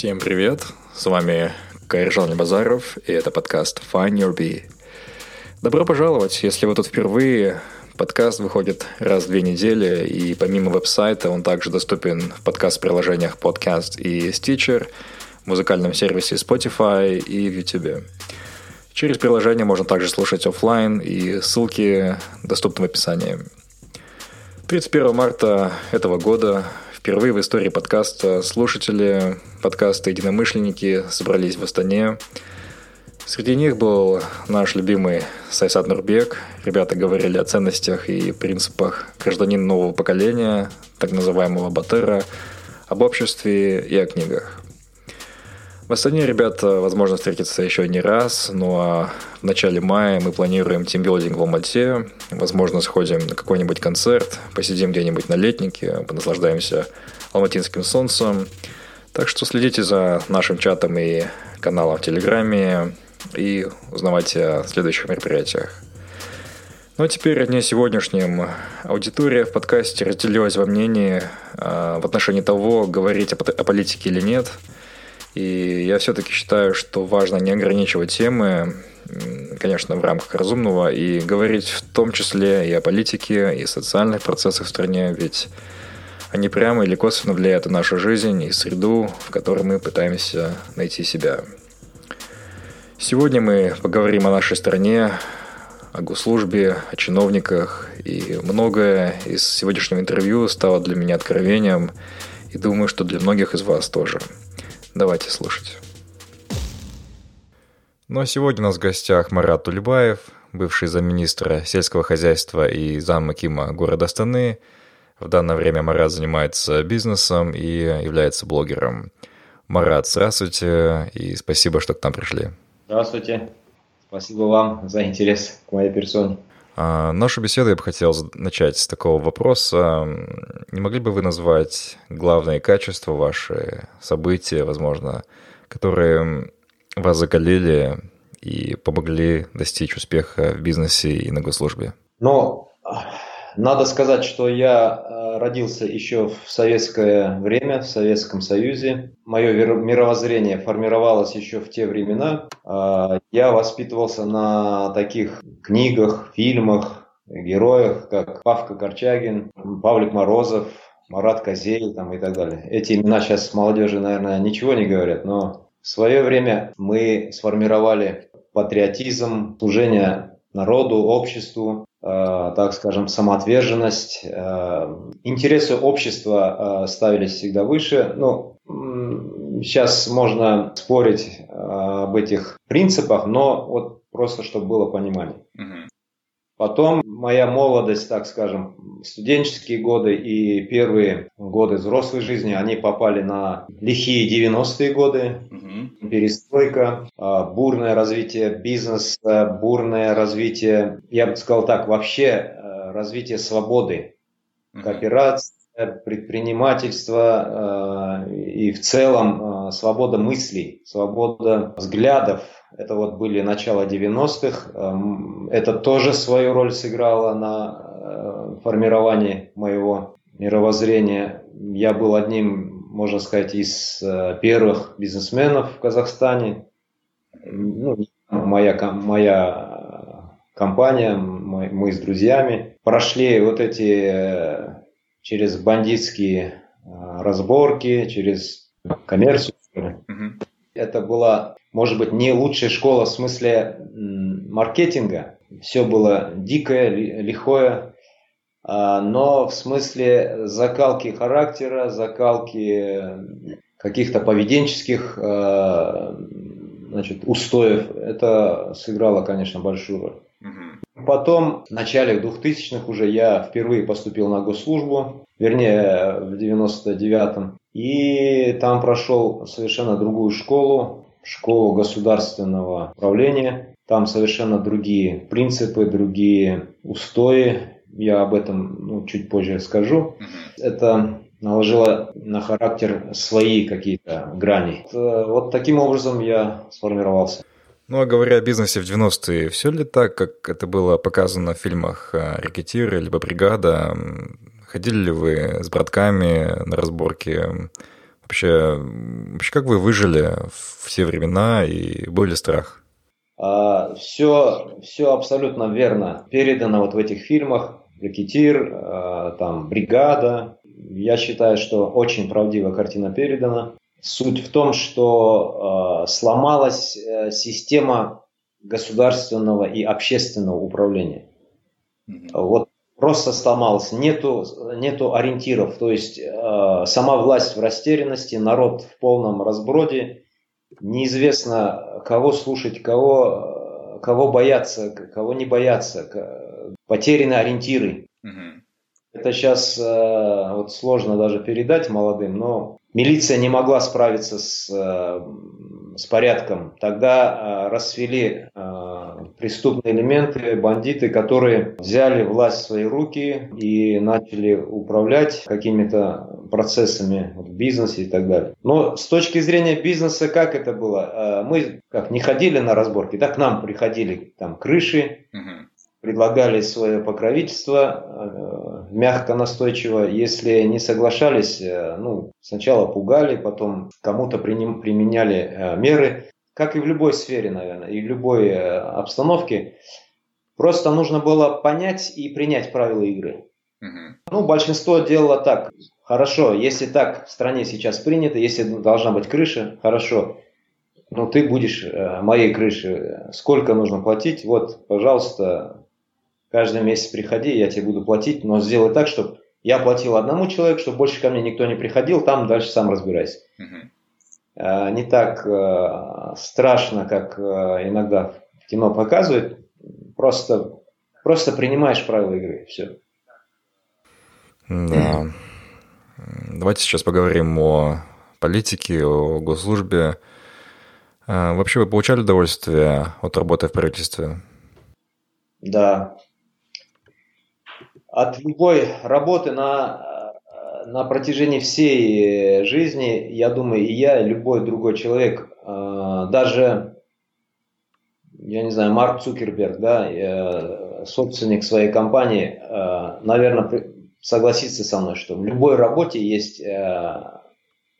Всем привет, с вами Кайржан Базаров, и это подкаст Find Your Bee. Добро пожаловать, если вы тут впервые. Подкаст выходит раз в две недели, и помимо веб-сайта он также доступен в подкаст-приложениях Podcast и Stitcher, в музыкальном сервисе Spotify и в YouTube. Через приложение можно также слушать офлайн, и ссылки доступны в описании. 31 марта этого года Впервые в истории подкаста слушатели подкаста «Единомышленники» собрались в Астане. Среди них был наш любимый Сайсад Нурбек. Ребята говорили о ценностях и принципах гражданина нового поколения, так называемого Батыра, об обществе и о книгах. В Астане, ребята, возможно, встретиться еще не раз, ну а в начале мая мы планируем тимбилдинг в Алмате. Возможно, сходим на какой-нибудь концерт, посидим где-нибудь на летнике, понаслаждаемся алматинским солнцем. Так что следите за нашим чатом и каналом в Телеграме и узнавайте о следующих мероприятиях. Ну а теперь о дне сегодняшнем. Аудитория в подкасте разделилась во мнении а, в отношении того, говорить о политике или нет – и я все-таки считаю, что важно не ограничивать темы, конечно, в рамках разумного, и говорить в том числе и о политике, и о социальных процессах в стране, ведь они прямо или косвенно влияют на нашу жизнь и среду, в которой мы пытаемся найти себя. Сегодня мы поговорим о нашей стране, о госслужбе, о чиновниках, и многое из сегодняшнего интервью стало для меня откровением, и думаю, что для многих из вас тоже – Давайте слушать. Ну а сегодня у нас в гостях Марат Тульбаев, бывший замминистра сельского хозяйства и зам Акима города Астаны. В данное время Марат занимается бизнесом и является блогером. Марат, здравствуйте и спасибо, что к нам пришли. Здравствуйте. Спасибо вам за интерес к моей персоне. А, нашу беседу я бы хотел начать с такого вопроса. Не могли бы вы назвать главные качества ваши, события, возможно, которые вас закалили и помогли достичь успеха в бизнесе и на госслужбе? Ну, надо сказать, что я э, родился еще в советское время, в Советском Союзе. Мое мировоззрение формировалось еще в те времена. А, я воспитывался на таких книгах, фильмах, героях, как Павка Корчагин, Павлик Морозов, Марат Козей там, и так далее. Эти имена сейчас молодежи, наверное, ничего не говорят, но в свое время мы сформировали патриотизм, служение народу, обществу, так скажем, самоотверженность. Э, интересы общества э, ставились всегда выше. Ну, сейчас можно спорить об этих принципах, но вот просто чтобы было понимание. Угу. Потом моя молодость, так скажем, студенческие годы и первые годы взрослой жизни, они попали на лихие 90-е годы, угу. перестройка, а, бурное развитие бизнеса, бурное развитие, я бы сказал так, вообще э, развитие свободы, угу. кооперация, предпринимательство э, и в целом э, свобода мыслей, свобода взглядов, это вот были начало 90-х. Эм, это тоже свою роль сыграло на э, формировании моего мировоззрения. Я был одним, можно сказать, из э, первых бизнесменов в Казахстане. Ну, моя, моя компания, мы, мы с друзьями прошли вот эти э, через бандитские разборки, через коммерцию. Это была, может быть, не лучшая школа в смысле маркетинга. Все было дикое, лихое, а, но в смысле закалки характера, закалки каких-то поведенческих а, значит, устоев, это сыграло, конечно, большую роль. Потом, в начале 2000-х уже я впервые поступил на госслужбу, вернее, в 99-м. И там прошел совершенно другую школу, школу государственного управления. Там совершенно другие принципы, другие устои. Я об этом ну, чуть позже скажу. Это наложило на характер свои какие-то грани. Вот таким образом я сформировался. Ну, а говоря о бизнесе в 90-е, все ли так, как это было показано в фильмах «Рекетир» либо «Бригада»? Ходили ли вы с братками на разборки? Вообще, вообще как вы выжили в все времена и был ли страх? А, все, все абсолютно верно передано вот в этих фильмах. «Рекетир», а, там «Бригада». Я считаю, что очень правдивая картина передана. Суть в том, что э, сломалась э, система государственного и общественного управления. Mm-hmm. Вот просто сломалась, нету, нету ориентиров, то есть э, сама власть в растерянности, народ в полном разброде, неизвестно кого слушать, кого, кого бояться, кого не бояться, потеряны ориентиры. Mm-hmm. Это сейчас э, вот сложно даже передать молодым, но милиция не могла справиться с, э, с порядком. Тогда э, расцвели э, преступные элементы, бандиты, которые взяли власть в свои руки и начали управлять какими-то процессами в бизнесе и так далее. Но с точки зрения бизнеса, как это было? Мы как не ходили на разборки, так к нам приходили там крыши, угу предлагали свое покровительство э, мягко, настойчиво. Если не соглашались, э, ну, сначала пугали, потом кому-то применяли э, меры, как и в любой сфере, наверное, и в любой обстановке. Просто нужно было понять и принять правила игры. Угу. Ну, большинство делало так. Хорошо, если так в стране сейчас принято, если должна быть крыша, хорошо. Но ты будешь моей крыши. Сколько нужно платить? Вот, пожалуйста, каждый месяц приходи, я тебе буду платить, но сделай так, чтобы я платил одному человеку, чтобы больше ко мне никто не приходил, там дальше сам разбирайся. Uh-huh. Не так э, страшно, как э, иногда в кино показывают, просто, просто принимаешь правила игры, все. Да. Давайте сейчас поговорим о политике, о госслужбе. Вообще вы получали удовольствие от работы в правительстве? Да, от любой работы на, на протяжении всей жизни, я думаю, и я, и любой другой человек, э, даже, я не знаю, Марк Цукерберг, да, э, собственник своей компании, э, наверное, согласится со мной, что в любой работе есть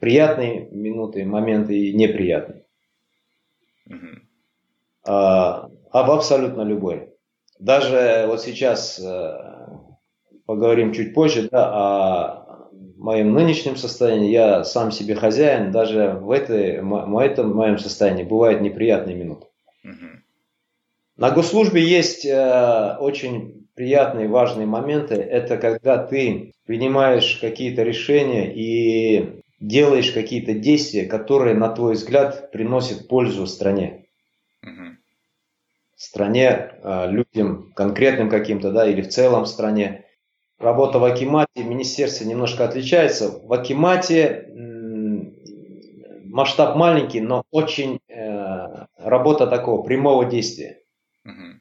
приятные минуты, моменты и неприятные. Mm-hmm. Об абсолютно любой. Даже вот сейчас поговорим чуть позже, да, о моем нынешнем состоянии. Я сам себе хозяин, даже в, этой, в этом моем состоянии бывают неприятные минуты. На госслужбе есть э, очень приятные, важные моменты. Это когда ты принимаешь какие-то решения и делаешь какие-то действия, которые, на твой взгляд, приносят пользу стране. Угу. Стране, э, людям, конкретным каким-то, да, или в целом стране работа в Акимате, министерстве немножко отличается. В Акимате масштаб маленький, но очень э, работа такого прямого действия. Угу.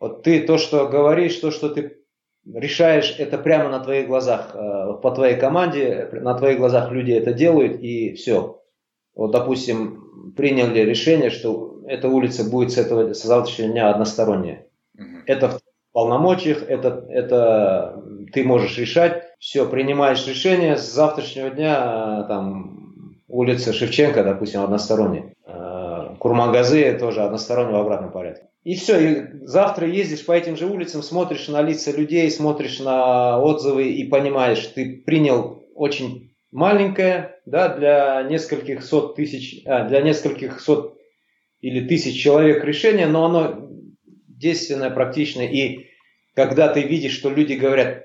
Вот ты то, что говоришь, то, что ты решаешь, это прямо на твоих глазах, э, по твоей команде, на твоих глазах люди это делают, и все. Вот, допустим, приняли решение, что эта улица будет с этого с завтрашнего дня односторонняя. Угу. Это в полномочиях, это, это ты можешь решать, все, принимаешь решение, с завтрашнего дня там улица Шевченко, допустим, односторонняя, э, Курмангазы тоже односторонне в обратном порядке. И все, и завтра ездишь по этим же улицам, смотришь на лица людей, смотришь на отзывы и понимаешь, ты принял очень маленькое, да, для нескольких сот тысяч, а, для нескольких сот или тысяч человек решение, но оно действенное, практичное. И когда ты видишь, что люди говорят,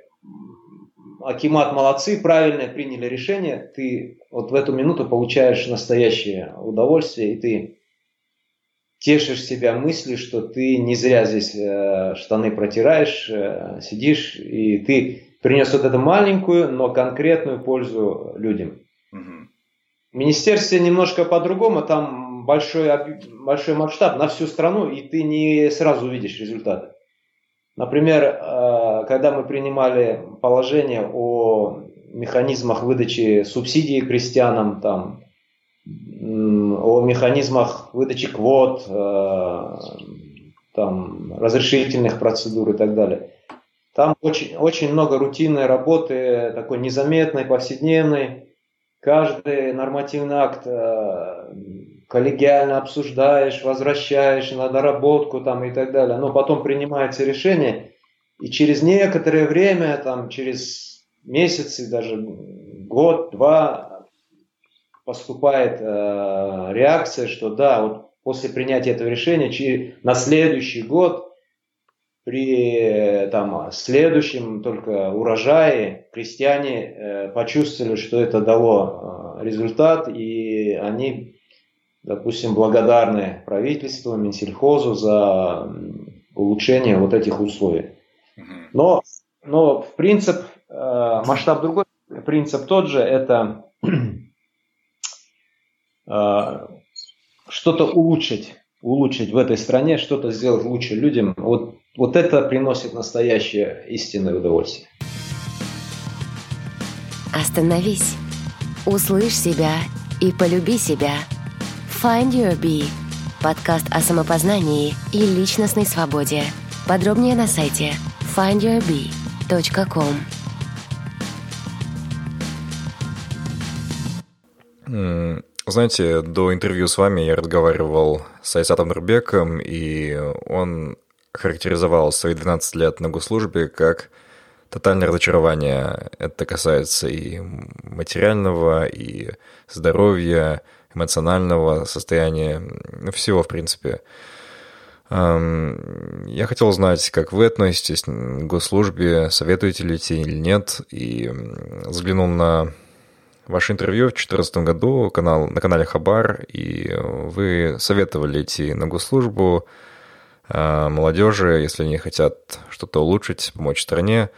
Акимат молодцы, правильно приняли решение, ты вот в эту минуту получаешь настоящее удовольствие, и ты тешишь себя мыслью, что ты не зря здесь э, штаны протираешь, э, сидишь, и ты принес вот эту маленькую, но конкретную пользу людям. Угу. В министерстве немножко по-другому, там большой, большой масштаб на всю страну, и ты не сразу увидишь результаты. Например, э, когда мы принимали положение о механизмах выдачи субсидий крестьянам, там, о механизмах выдачи квот, э, там, разрешительных процедур и так далее. Там очень, очень много рутинной работы, такой незаметной, повседневной. Каждый нормативный акт э, коллегиально обсуждаешь, возвращаешь на доработку там, и так далее. Но потом принимается решение, и через некоторое время, там, через месяцы, даже год, два, поступает э, реакция, что да, вот после принятия этого решения на следующий год при там, следующем только урожае крестьяне э, почувствовали, что это дало э, результат, и они, допустим, благодарны правительству, Минсельхозу за улучшение вот этих условий. Но, но в принцип, э, масштаб другой, принцип тот же, это А, что-то улучшить, улучшить в этой стране, что-то сделать лучше людям, вот, вот это приносит настоящее истинное удовольствие. Остановись, услышь себя и полюби себя. Find Your Bee – подкаст о самопознании и личностной свободе. Подробнее на сайте findyourbee.com. Mm. Знаете, до интервью с вами я разговаривал с Айсатом Нурбеком, и он характеризовал свои 12 лет на госслужбе как тотальное разочарование. Это касается и материального, и здоровья, эмоционального состояния, всего, в принципе. Я хотел узнать, как вы относитесь к госслужбе, советуете ли идти или нет, и взглянул на ваше интервью в 2014 году канал, на канале Хабар, и вы советовали идти на госслужбу э, молодежи, если они хотят что-то улучшить, помочь стране.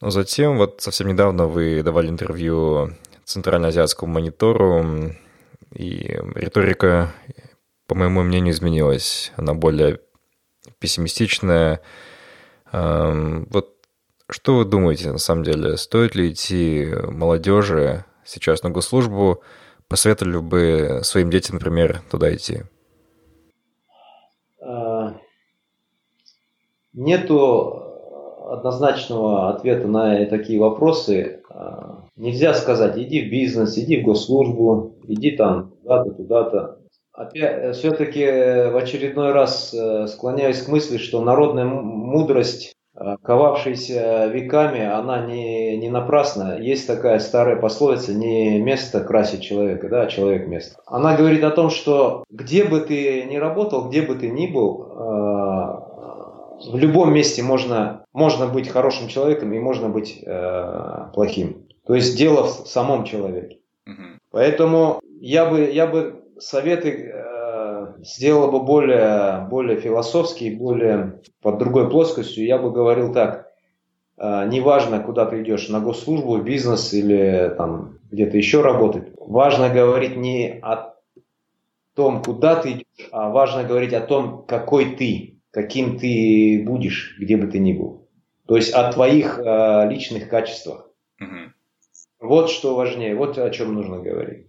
Но затем, вот совсем недавно вы давали интервью Центральноазиатскому монитору, и риторика, по моему мнению, изменилась. Она более пессимистичная. Эм, вот что вы думаете, на самом деле, стоит ли идти молодежи сейчас на госслужбу, посоветовали бы своим детям, например, туда идти? А, нету однозначного ответа на такие вопросы. А, нельзя сказать, иди в бизнес, иди в госслужбу, иди там туда-то, туда-то. Опять, все-таки в очередной раз э, склоняюсь к мысли, что народная мудрость Э, ковавшаяся веками, она не, не напрасна. Есть такая старая пословица, не место красит человека, да, а человек место. Она говорит о том, что где бы ты ни работал, где бы ты ни был, э, в любом месте можно, можно быть хорошим человеком и можно быть э, плохим. То есть дело в самом человеке. Угу. Поэтому я бы, я бы советы сделала бы более, более философский, более под другой плоскостью, я бы говорил так, а, неважно, куда ты идешь, на госслужбу, в бизнес или там где-то еще работать, важно говорить не о том, куда ты идешь, а важно говорить о том, какой ты, каким ты будешь, где бы ты ни был. То есть о твоих э, личных качествах. Угу. Вот что важнее, вот о чем нужно говорить.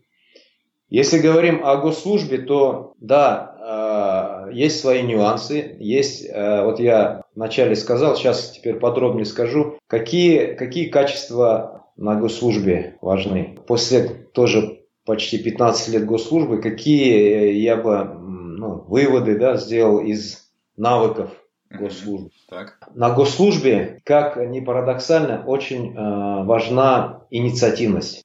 Если говорим о госслужбе, то да, э, есть свои нюансы. Есть, э, вот я вначале сказал, сейчас теперь подробнее скажу, какие, какие качества на госслужбе важны. После тоже почти 15 лет госслужбы, какие я бы ну, выводы да, сделал из навыков госслужбы. Так. На госслужбе, как ни парадоксально, очень э, важна инициативность.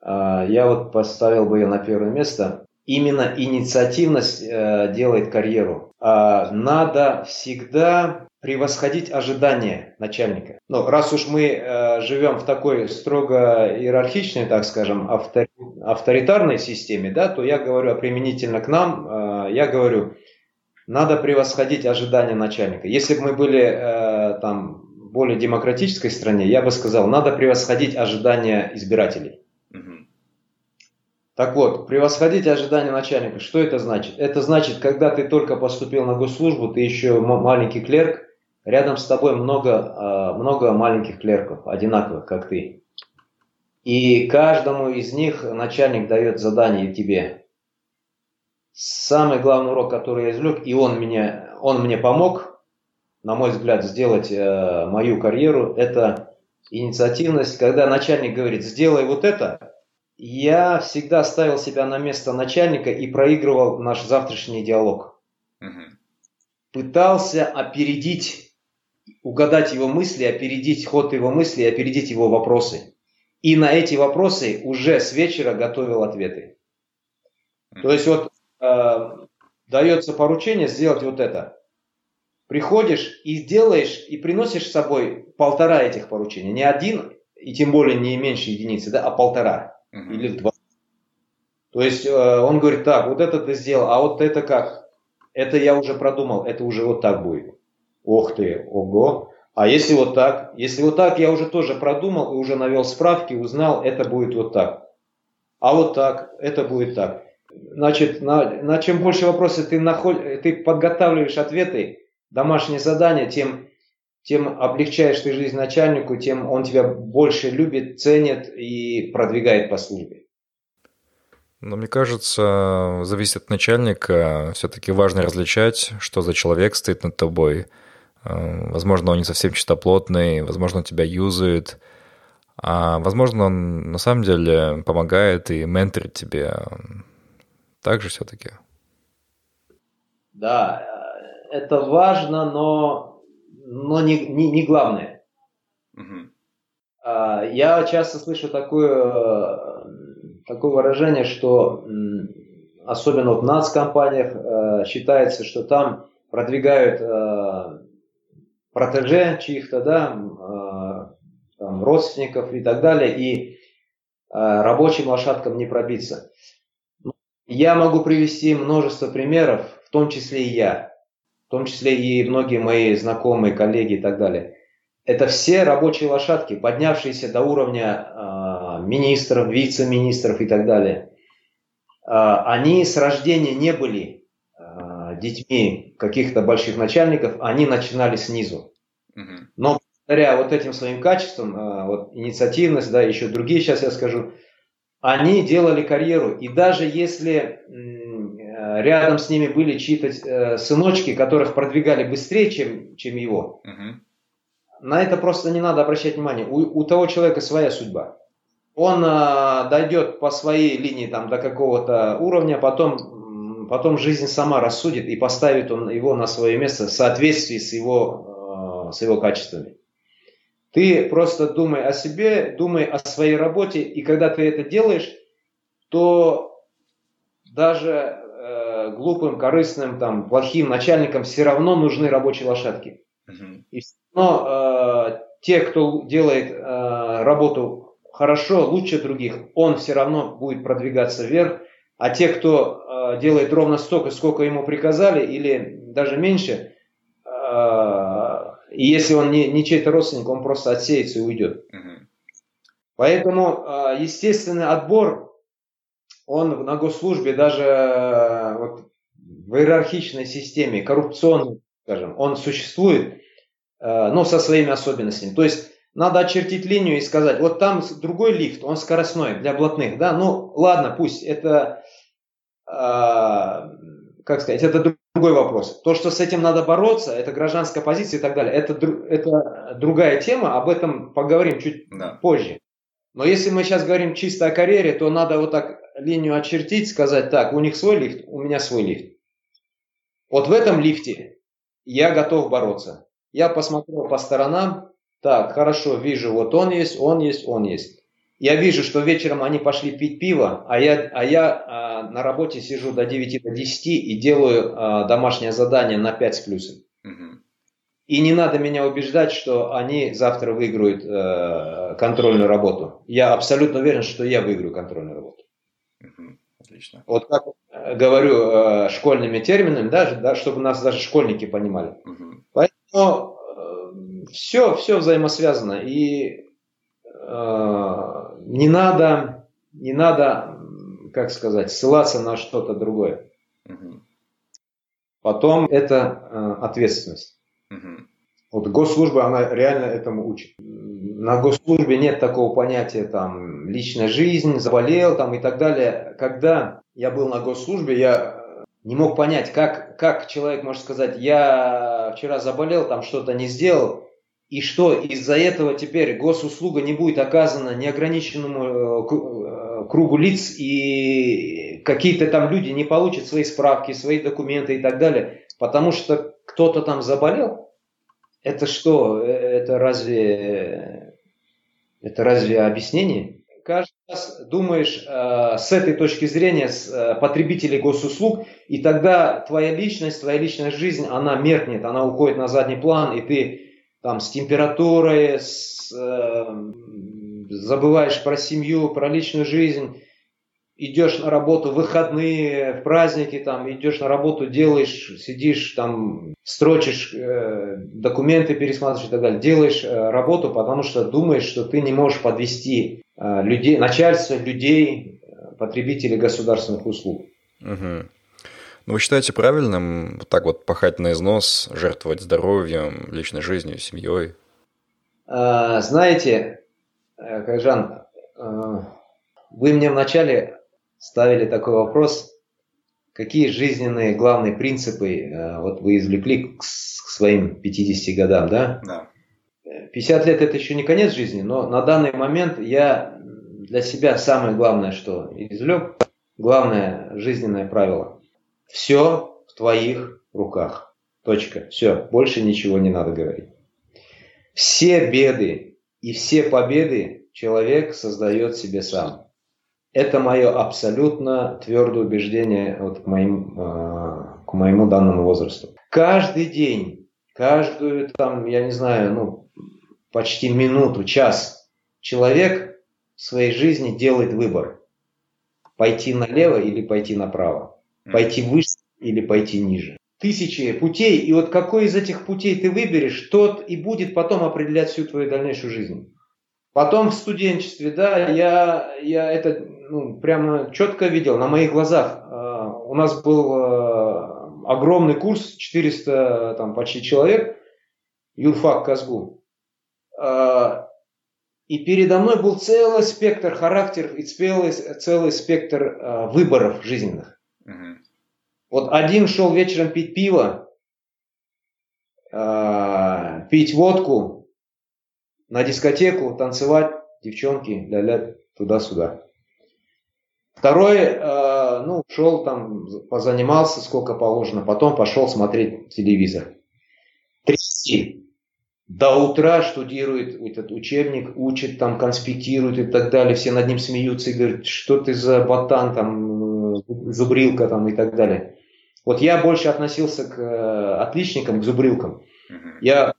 а, я вот поставил бы ее на первое место. Именно инициативность э, делает карьеру. А, надо всегда превосходить ожидания начальника. Ну, раз уж мы э, живем в такой строго иерархичной, так скажем, автори авторитарной системе, да, то я говорю применительно к нам, э, я говорю, надо превосходить ожидания начальника. Если бы мы были э, там более демократической стране, я бы сказал, надо превосходить ожидания избирателей. Так вот, превосходить ожидания начальника, что это значит? Это значит, когда ты только поступил на госслужбу, ты еще маленький клерк, рядом с тобой много, а, много маленьких клерков, одинаковых, как ты. И каждому из них начальник дает задание тебе. Самый главный урок, который я извлек, и он, мне, он мне помог, на мой взгляд, сделать э, мою карьеру, это инициативность, когда начальник говорит, сделай вот это, я всегда ставил себя на место начальника и проигрывал наш завтрашний диалог. Угу. Пытался опередить, угадать его мысли, опередить ход его мысли, опередить его вопросы. И на эти вопросы уже с вечера готовил ответы. Угу. То есть вот дается поручение сделать вот это. Приходишь и делаешь, и приносишь с собой полтора этих поручения. Не один, и тем более не меньше единицы, да, а полтора угу. или два. То есть э, он говорит, так, вот это ты сделал, а вот это как? Это я уже продумал, это уже вот так будет. Ох ты, ого. А если вот так? Если вот так, я уже тоже продумал и уже навел справки, узнал, это будет вот так. А вот так, это будет так. Значит, на, на чем больше вопросов ты, наход, ты подготавливаешь ответы, домашние задания, тем тем облегчаешь ты жизнь начальнику, тем он тебя больше любит, ценит и продвигает по службе. Но мне кажется, зависит от начальника. Все-таки важно различать, что за человек стоит над тобой. Э, возможно, он не совсем чистоплотный, возможно, он тебя юзает, а возможно, он на самом деле помогает и менторит тебе. Так же все-таки. Да, это важно, но но не, не, не главное. Угу. Я часто слышу такое, такое выражение, что особенно в нацкомпаниях э, считается, что там продвигают э, протеже чьих-то, да, э, там, родственников и так далее, и рабочим лошадкам не пробиться. Я могу привести множество примеров, в том числе и я в том числе и многие мои знакомые, коллеги и так далее. Это все рабочие лошадки, поднявшиеся до уровня э, министров, вице-министров и так далее. Э, они с рождения не были э, детьми каких-то больших начальников, они начинали снизу. Но благодаря вот этим своим качествам, вот инициативность, да, еще другие сейчас я скажу, они делали карьеру. И даже если Э, рядом с ними были чьи-то э, сыночки, которых продвигали быстрее, чем, чем его. Угу. На это просто не надо обращать внимание. У, у того человека своя судьба. Он э, дойдет по своей линии там, до какого-то уровня, потом, потом жизнь сама рассудит и поставит он его на свое место в соответствии с его, э, с его качествами. Ты просто думай о себе, думай о своей работе, и когда ты это делаешь, то даже глупым, корыстным, там, плохим начальникам все равно нужны рабочие лошадки. Uh-huh. И все равно э, те, кто делает э, работу хорошо, лучше других, он все равно будет продвигаться вверх. А те, кто э, делает ровно столько, сколько ему приказали, или даже меньше, э, и если он не, не чей-то родственник, он просто отсеется и уйдет. Uh-huh. Поэтому э, естественный отбор он на госслужбе даже э, вот, в иерархичной системе, коррупционной, скажем, он существует, э, но со своими особенностями. То есть надо очертить линию и сказать, вот там другой лифт, он скоростной для блатных, да, ну ладно, пусть это, э, как сказать, это другой вопрос. То, что с этим надо бороться, это гражданская позиция и так далее, это, это другая тема, об этом поговорим чуть да. позже. Но если мы сейчас говорим чисто о карьере, то надо вот так линию очертить, сказать, так, у них свой лифт, у меня свой лифт. Вот в этом лифте я готов бороться. Я посмотрел по сторонам, так, хорошо, вижу, вот он есть, он есть, он есть. Я вижу, что вечером они пошли пить пиво, а я, а я а, на работе сижу до 9 до 10 и делаю а, домашнее задание на 5 с плюсом. Угу. И не надо меня убеждать, что они завтра выиграют э, контрольную работу. Я абсолютно уверен, что я выиграю контрольную работу. Угу. Отлично. Вот как говорю э, школьными терминами, даже, да, чтобы нас даже школьники понимали. Угу. Поэтому э, все, все взаимосвязано. И э, не надо, не надо, как сказать, ссылаться на что-то другое. Угу. Потом это э, ответственность. Угу. Вот госслужба, она реально этому учит. На госслужбе нет такого понятия там личная жизнь, заболел там и так далее. Когда я был на госслужбе, я не мог понять, как, как человек может сказать, я вчера заболел, там что-то не сделал, и что из-за этого теперь госуслуга не будет оказана неограниченному э, э, кругу лиц, и какие-то там люди не получат свои справки, свои документы и так далее, потому что кто-то там заболел, это что? Э, это разве, это разве объяснение? Каждый раз думаешь э, с этой точки зрения с, э, потребителей госуслуг, и тогда твоя личность, твоя личная жизнь, она меркнет, она уходит на задний план, и ты там с температурой, с, э, забываешь про семью, про личную жизнь, идешь на работу в выходные, в праздники, там, идешь на работу, делаешь, сидишь, там, строчишь, э, документы пересматриваешь и так далее, делаешь э, работу, потому что думаешь, что ты не можешь подвести э, людей, начальство, людей, э, потребителей государственных услуг. Угу. Ну, вы считаете правильным вот так вот пахать на износ, жертвовать здоровьем, личной жизнью, семьей? А, знаете, э, Кайжан, э, вы мне вначале ставили такой вопрос, какие жизненные главные принципы э, вот вы извлекли к своим 50 годам, да? Да. 50 лет это еще не конец жизни, но на данный момент я для себя самое главное, что извлек, главное жизненное правило. Все в твоих руках. Точка. Все. Больше ничего не надо говорить. Все беды и все победы человек создает себе сам. Это мое абсолютно твердое убеждение вот к, моим, э, к моему данному возрасту. Каждый день, каждую там, я не знаю, ну, почти минуту, час человек в своей жизни делает выбор. Пойти налево или пойти направо. Пойти выше или пойти ниже. Тысячи путей, и вот какой из этих путей ты выберешь, тот и будет потом определять всю твою дальнейшую жизнь. Потом в студенчестве, да, я, я это ну, прямо четко видел на моих глазах. А, у нас был а, огромный курс, 400 там, почти человек, юрфак Казгу. А, и передо мной был целый спектр характеров и целый, целый спектр выборов жизненных. Вот один шел вечером пить пиво, пить водку, на дискотеку, танцевать, девчонки, ля-ля, туда-сюда. Второй, э, ну, шел там, позанимался сколько положено, потом пошел смотреть телевизор. Третий, до утра штудирует этот учебник, учит, там, конспектирует и так далее. Все над ним смеются и говорят, что ты за ботан, там, э, зубрилка там и так далее. Вот я больше относился к э, отличникам, к зубрилкам. Я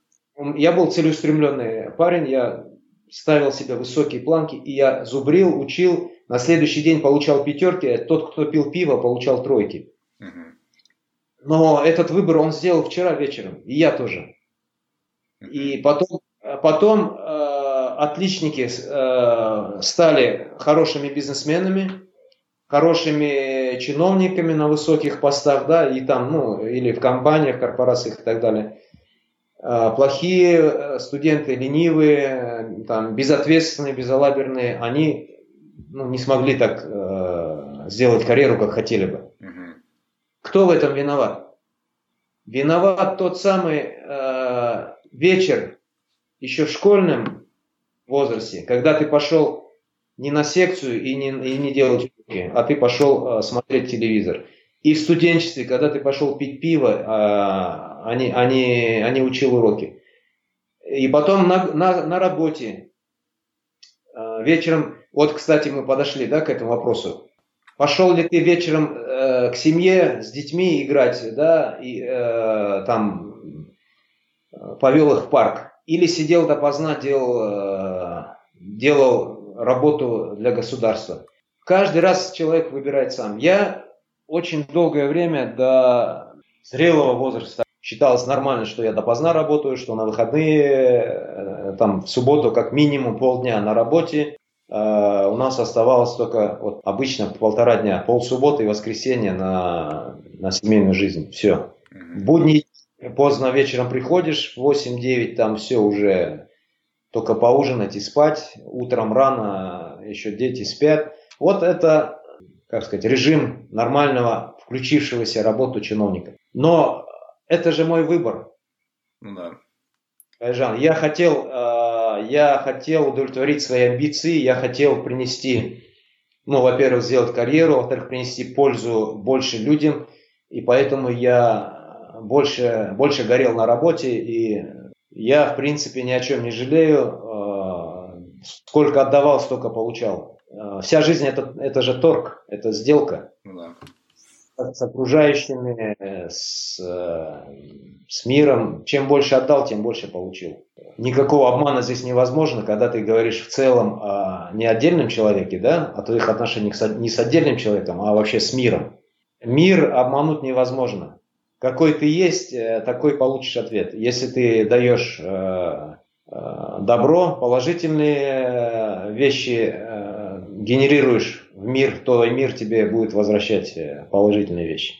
я был целеустремленный парень, я ставил себе высокие планки, и я зубрил, учил, на следующий день получал пятерки, тот, кто пил пиво, получал тройки. Но этот выбор он сделал вчера вечером, и я тоже. И потом, потом э, отличники э, стали хорошими бизнесменами, хорошими чиновниками на высоких постах, да, и там, ну, или в компаниях, корпорациях и так далее. Э, плохие э, студенты, ленивые, там, безответственные, безалаберные, они ну, не смогли так э, сделать карьеру, как хотели бы. Кто в этом виноват? Виноват тот самый э, вечер еще в школьном возрасте, когда ты пошел не на секцию и не, и не делал а ты пошел э, смотреть телевизор. И в студенчестве, когда ты пошел пить пиво, а, они, они, они учил уроки. И потом на, на, на работе а, вечером Вот, кстати, мы подошли да, к этому вопросу. Пошел ли ты вечером э, к семье с детьми играть, да, и э, там э, повел их в парк? Или сидел допоздна, делал, э, делал работу для государства? Каждый раз человек выбирает сам. Я очень долгое время до зрелого возраста считалось нормально, что я допоздна работаю, что на выходные, э, там в субботу как минимум полдня на работе, Э, у нас оставалось только вот, обычно полтора дня, пол субботы и воскресенье на, на семейную жизнь. Все. Будни поздно вечером приходишь, 8-9 там все уже только поужинать и спать. Утром рано еще дети спят. Вот это, как сказать, режим нормального включившегося работу чиновника. Но это же мой выбор. Ну да. Айжан, я хотел э, я хотел удовлетворить свои амбиции, я хотел принести, ну, во-первых, сделать карьеру, во-вторых, принести пользу больше людям, и поэтому я больше, больше горел на работе, и я, в принципе, ни о чем не жалею, э, сколько отдавал, столько получал. Э, вся жизнь это, это же торг, это сделка. Ну да с окружающими, с, с миром. Чем больше отдал, тем больше получил. Никакого обмана здесь невозможно, когда ты говоришь в целом о не отдельном человеке, да, о твоих отношениях с, не с отдельным человеком, а вообще с миром. Мир обмануть невозможно. Какой ты есть, э, такой получишь ответ. Если ты даешь э, э, добро, положительные вещи генерируешь в мир, то и мир тебе будет возвращать э, положительные вещи.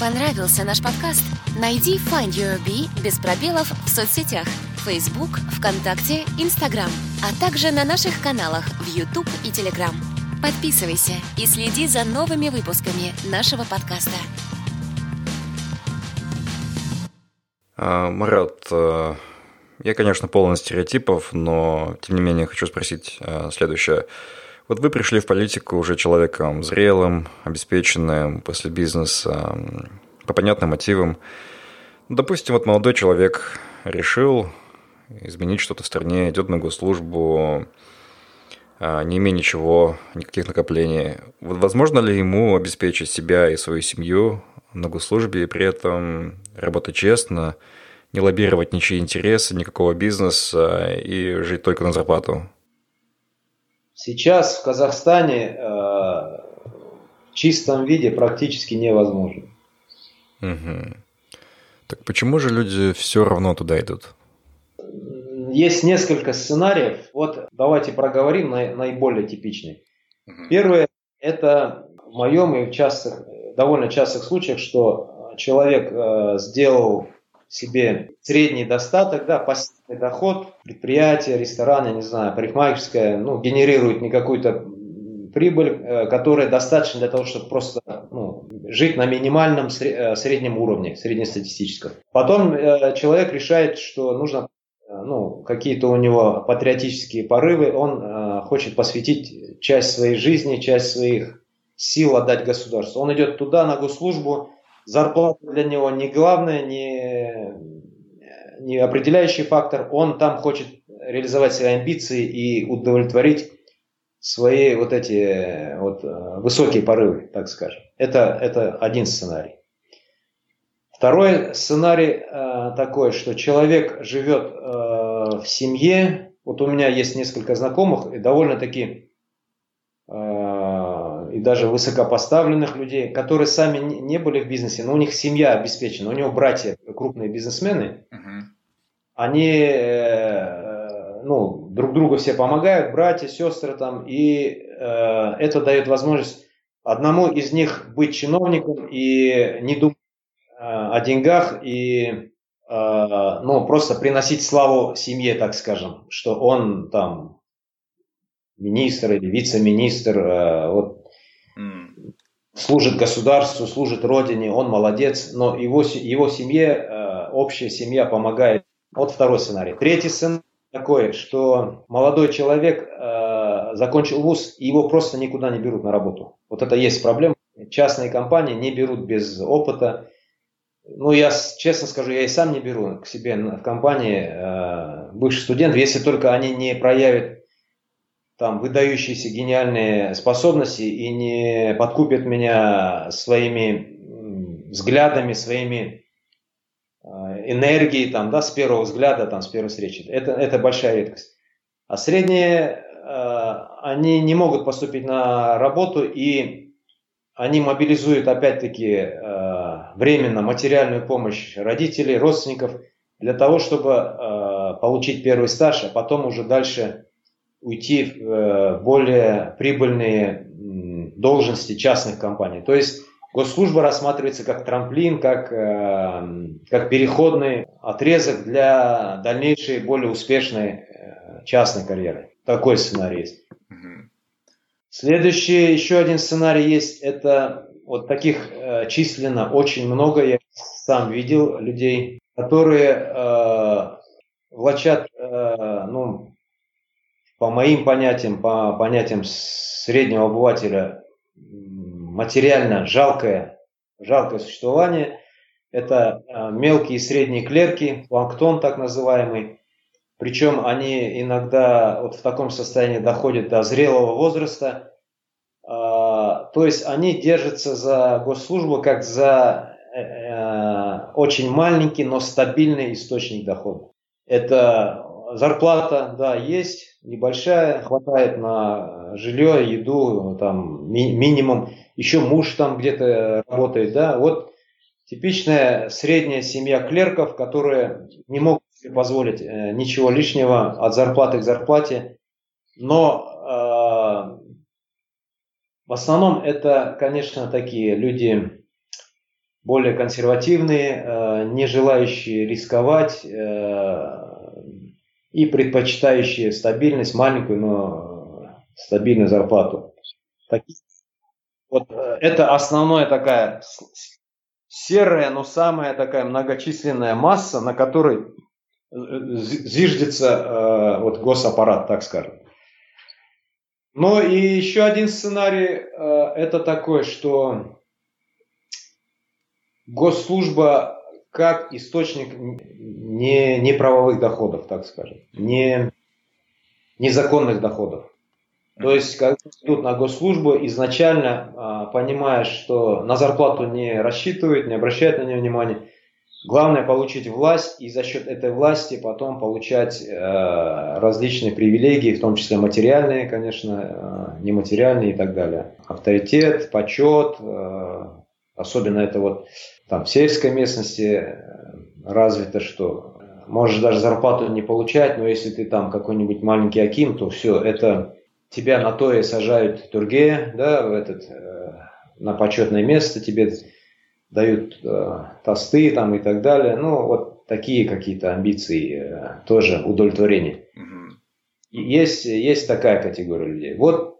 Понравился наш подкаст? Найди Find Your Bee без пробелов в соцсетях Facebook, ВКонтакте, Instagram, а также на наших каналах в YouTube и Telegram. Подписывайся и следи за новыми выпусками нашего подкаста. А, Марат, э, я, конечно, полон стереотипов, но, тем не менее, хочу спросить э, следующее. Вот вы пришли в политику уже человеком зрелым, обеспеченным, после бизнеса, по понятным мотивам. Допустим, вот молодой человек решил изменить что-то в стране, идет на госслужбу, э, не имея ничего, никаких накоплений. Вот возможно ли ему обеспечить себя и свою семью на госслужбе и при этом работать честно – не лоббировать ничьи интересы, никакого бизнеса и жить только на зарплату? Сейчас в Казахстане э, в чистом виде практически невозможно. Угу. Так почему же люди все равно туда идут? Есть несколько сценариев. Вот давайте проговорим на, наиболее типичный. Угу. Первое – это в моем и в частых, довольно частых случаях, что человек э, сделал себе средний достаток, да, пассивный доход, предприятие, ресторан, я не знаю, парикмахерская, ну, генерирует не какую-то прибыль, э, которая достаточна для того, чтобы просто ну, жить на минимальном э, среднем уровне, среднестатистическом. Потом э, человек решает, что нужно ну, какие-то у него патриотические порывы, он хочет посвятить часть своей жизни, часть своих сил отдать государству. Он идет туда на госслужбу, зарплата для него не главное, не, не определяющий фактор. Он там хочет реализовать свои амбиции и удовлетворить свои вот эти вот э, высокие порывы, так скажем. Это, это один сценарий. Второй сценарий э, такой, что человек живет э, в семье. Вот у меня есть несколько знакомых, и довольно-таки э, и даже высокопоставленных людей, которые сами не были в бизнесе, но у них семья обеспечена, у него братья крупные бизнесмены, uh-huh. они э, ну, друг другу все помогают, братья, сестры там, и э, это дает возможность одному из них быть чиновником и не думать э, о деньгах и ну, просто приносить славу семье, так скажем, что он там министр или вице-министр, вот служит государству, служит родине, он молодец, но его, его семье, э, общая семья помогает. Вот второй сценарий. Третий сценарий такой, что молодой человек э, закончил вуз, и его просто никуда не берут на работу. Вот это есть проблема. Частные компании не берут без опыта. Ну, я честно скажу, я и сам не беру к себе в компании э, бывший студент, если только они не проявят там выдающиеся гениальные способности и не подкупят меня своими взглядами, своими э, энергией, там, да, с первого взгляда, там, с первой встречи. Это, это большая редкость. А средние, э, они не могут поступить на работу, и они мобилизуют, опять-таки, э, временно материальную помощь родителей, родственников, для того, чтобы получить первый стаж, а потом уже дальше уйти в э, более прибыльные должности частных компаний. То есть госслужба рассматривается как трамплин, как, э, как переходный отрезок для дальнейшей более успешной э, частной карьеры. Такой сценарий есть. Следующий, еще один сценарий есть, это вот таких численно очень много, я сам видел людей, которые э, влачат э, ну, по моим понятиям, по понятиям среднего обывателя, материально жалкое, жалкое существование. Это а, мелкие и средние клерки, планктон так называемый. Причем они иногда вот в таком состоянии доходят до зрелого возраста. А, то есть они держатся за госслужбу как за э, э, очень маленький, но стабильный источник дохода. Это зарплата, да, есть, небольшая, хватает на жилье, еду, там ми- минимум. Еще муж там где-то работает, да. Вот типичная средняя семья клерков, которые не могут себе позволить э, ничего лишнего от зарплаты к зарплате. Но э, в основном это, конечно, такие люди более консервативные, э, не желающие рисковать, э, и предпочитающие стабильность, маленькую, но стабильную зарплату. Вот э, это основная такая серая, но самая такая многочисленная масса, на которой э, зиждется э, вот госаппарат, так скажем. Ну и еще один сценарий это такой, что госслужба как источник не, не правовых доходов, так скажем, не незаконных доходов. То есть, когда идут на госслужбу, изначально а, понимаешь, что на зарплату не рассчитывают, не обращают на нее внимания. Главное получить власть и за счет этой власти потом получать э, различные привилегии, в том числе материальные, конечно, э, нематериальные и так далее. Авторитет, почет, э, особенно это вот там в сельской местности э, развито, что можешь даже зарплату не получать, но если ты там какой-нибудь маленький аким, то все, это тебя на то и сажают в Тургея, да, в этот, э, на почетное место, тебе дают э, тосты там и так далее. Ну, вот такие какие-то амбиции, э, тоже удовлетворение. Угу. Есть, есть такая категория людей. Вот,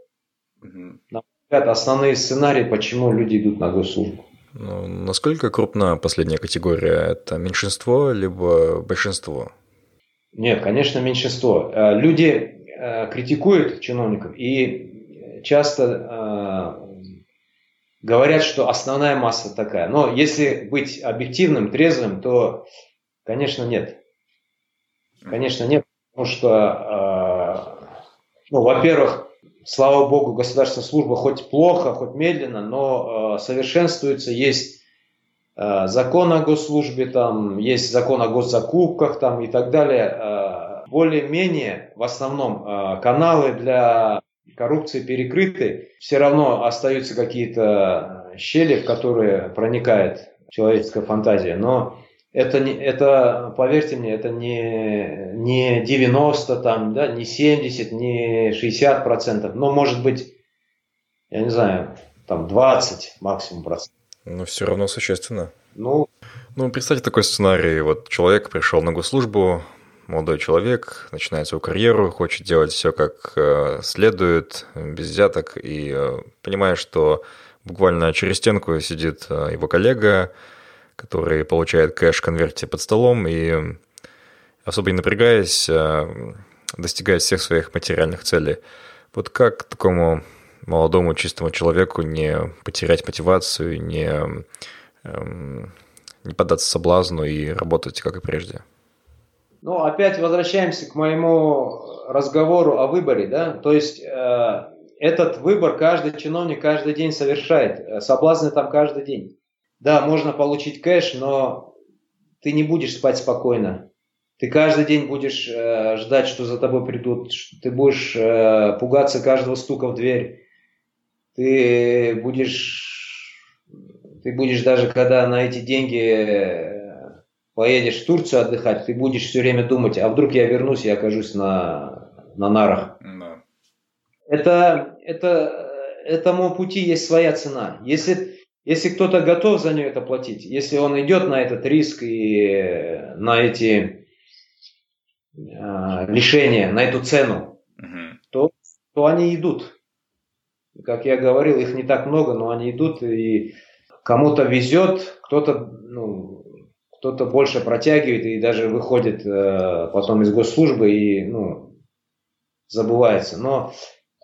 угу. на взгляд, основные сценарии, почему люди идут на госслужбу. Ну, насколько крупна последняя категория? Это меньшинство либо большинство? Нет, конечно, меньшинство. Э, люди э, критикуют чиновников и часто э, говорят, что основная масса такая. Но если быть объективным, трезвым, то, конечно, нет. Конечно, нет, потому что, ну, во-первых, слава богу, государственная служба хоть плохо, хоть медленно, но э, совершенствуется. Есть э, закон о госслужбе, там, есть закон о госзакупках там, и так далее. Э, более-менее в основном каналы для коррупции перекрыты. Все равно остаются какие-то щели, в которые проникает человеческая фантазия. Но это, не, это, поверьте мне, это не, не 90, там, да, не 70, не 60 процентов, но может быть, я не знаю, там 20 максимум процентов. Но все равно существенно. Ну, ну, представьте такой сценарий. Вот человек пришел на госслужбу, молодой человек, начинает свою карьеру, хочет делать все как э, следует, без взяток, и э, понимает, что буквально через стенку сидит э, его коллега, который получает кэш в конверте под столом и, особо не напрягаясь, э, достигает всех своих материальных целей. Вот как такому молодому чистому человеку не потерять мотивацию, не, эм, не поддаться соблазну и работать, как и прежде? Ну, опять возвращаемся к моему разговору о выборе, да, то есть э, этот выбор каждый чиновник каждый день совершает, соблазны там каждый день. Да, можно получить кэш, но ты не будешь спать спокойно. Ты каждый день будешь э, ждать, что за тобой придут. Ты будешь э, пугаться каждого стука в дверь. Ты будешь, ты будешь даже, когда на эти деньги э, поедешь в Турцию отдыхать, ты будешь все время думать, а вдруг я вернусь и окажусь на, на нарах. Да. Это, это, этому пути есть своя цена. Если, если кто-то готов за нее это платить, если он идет на этот риск и на эти э, лишения, на эту цену, угу. то, то они идут. Как я говорил, их не так много, но они идут, и кому-то везет, кто-то ну, кто-то больше протягивает и даже выходит э, потом из госслужбы и ну, забывается. Но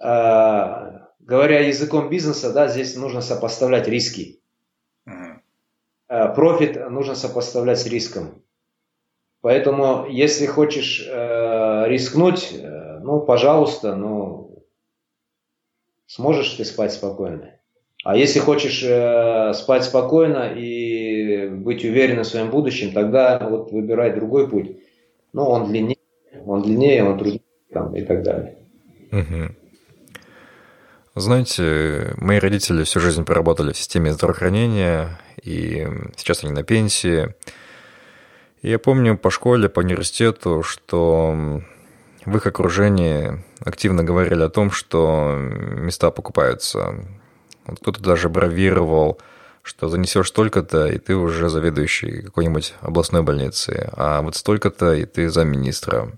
э, говоря языком бизнеса, да, здесь нужно сопоставлять риски. Uh-huh. Профит нужно сопоставлять с риском. Поэтому, если хочешь э, рискнуть, э, ну, пожалуйста, ну, сможешь ты спать спокойно. А если хочешь э, спать спокойно и быть уверен в своем будущем, тогда вот выбирай другой путь. Ну, он длиннее, он длиннее, он труднее там, и так далее. Угу. Знаете, мои родители всю жизнь поработали в системе здравоохранения, и сейчас они на пенсии. Я помню по школе, по университету, что в их окружении активно говорили о том, что места покупаются. Вот кто-то даже бравировал, что занесешь столько-то, и ты уже заведующий какой-нибудь областной больницы, а вот столько-то, и ты замминистра.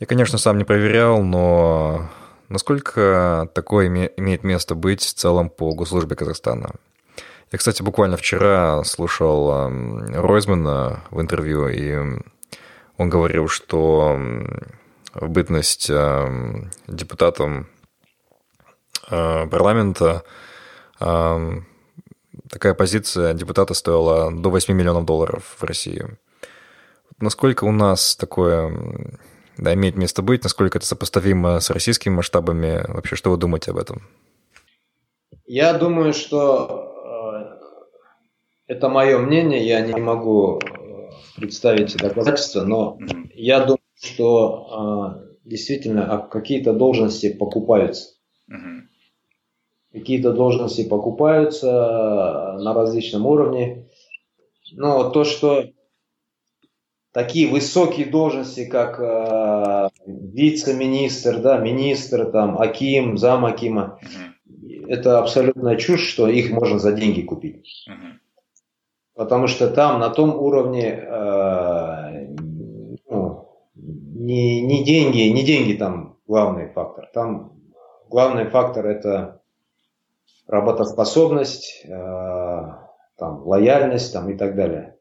Я, конечно, сам не проверял, но насколько такое имеет место быть в целом по госслужбе Казахстана? Я, кстати, буквально вчера слушал Ройзмана в интервью, и он говорил, что в бытность депутатом э, парламента такая позиция депутата стоила до 8 миллионов долларов в России. Насколько у нас такое да, имеет место быть, насколько это сопоставимо с российскими масштабами? Вообще, что вы думаете об этом? Я думаю, что это мое мнение, я не могу э, представить доказательства, но я думаю, что э, действительно а какие-то должности покупаются. Какие-то должности покупаются э, на различном уровне. Но то, что такие высокие должности, как э, вице-министр, да, министр, там, Аким, зам Акима, это абсолютная чушь, что их можно за деньги купить. Потому что там на том уровне э, ну, не, не деньги, не деньги там главный фактор. Там главный фактор это работоспособность, э, там, лояльность там, и так далее.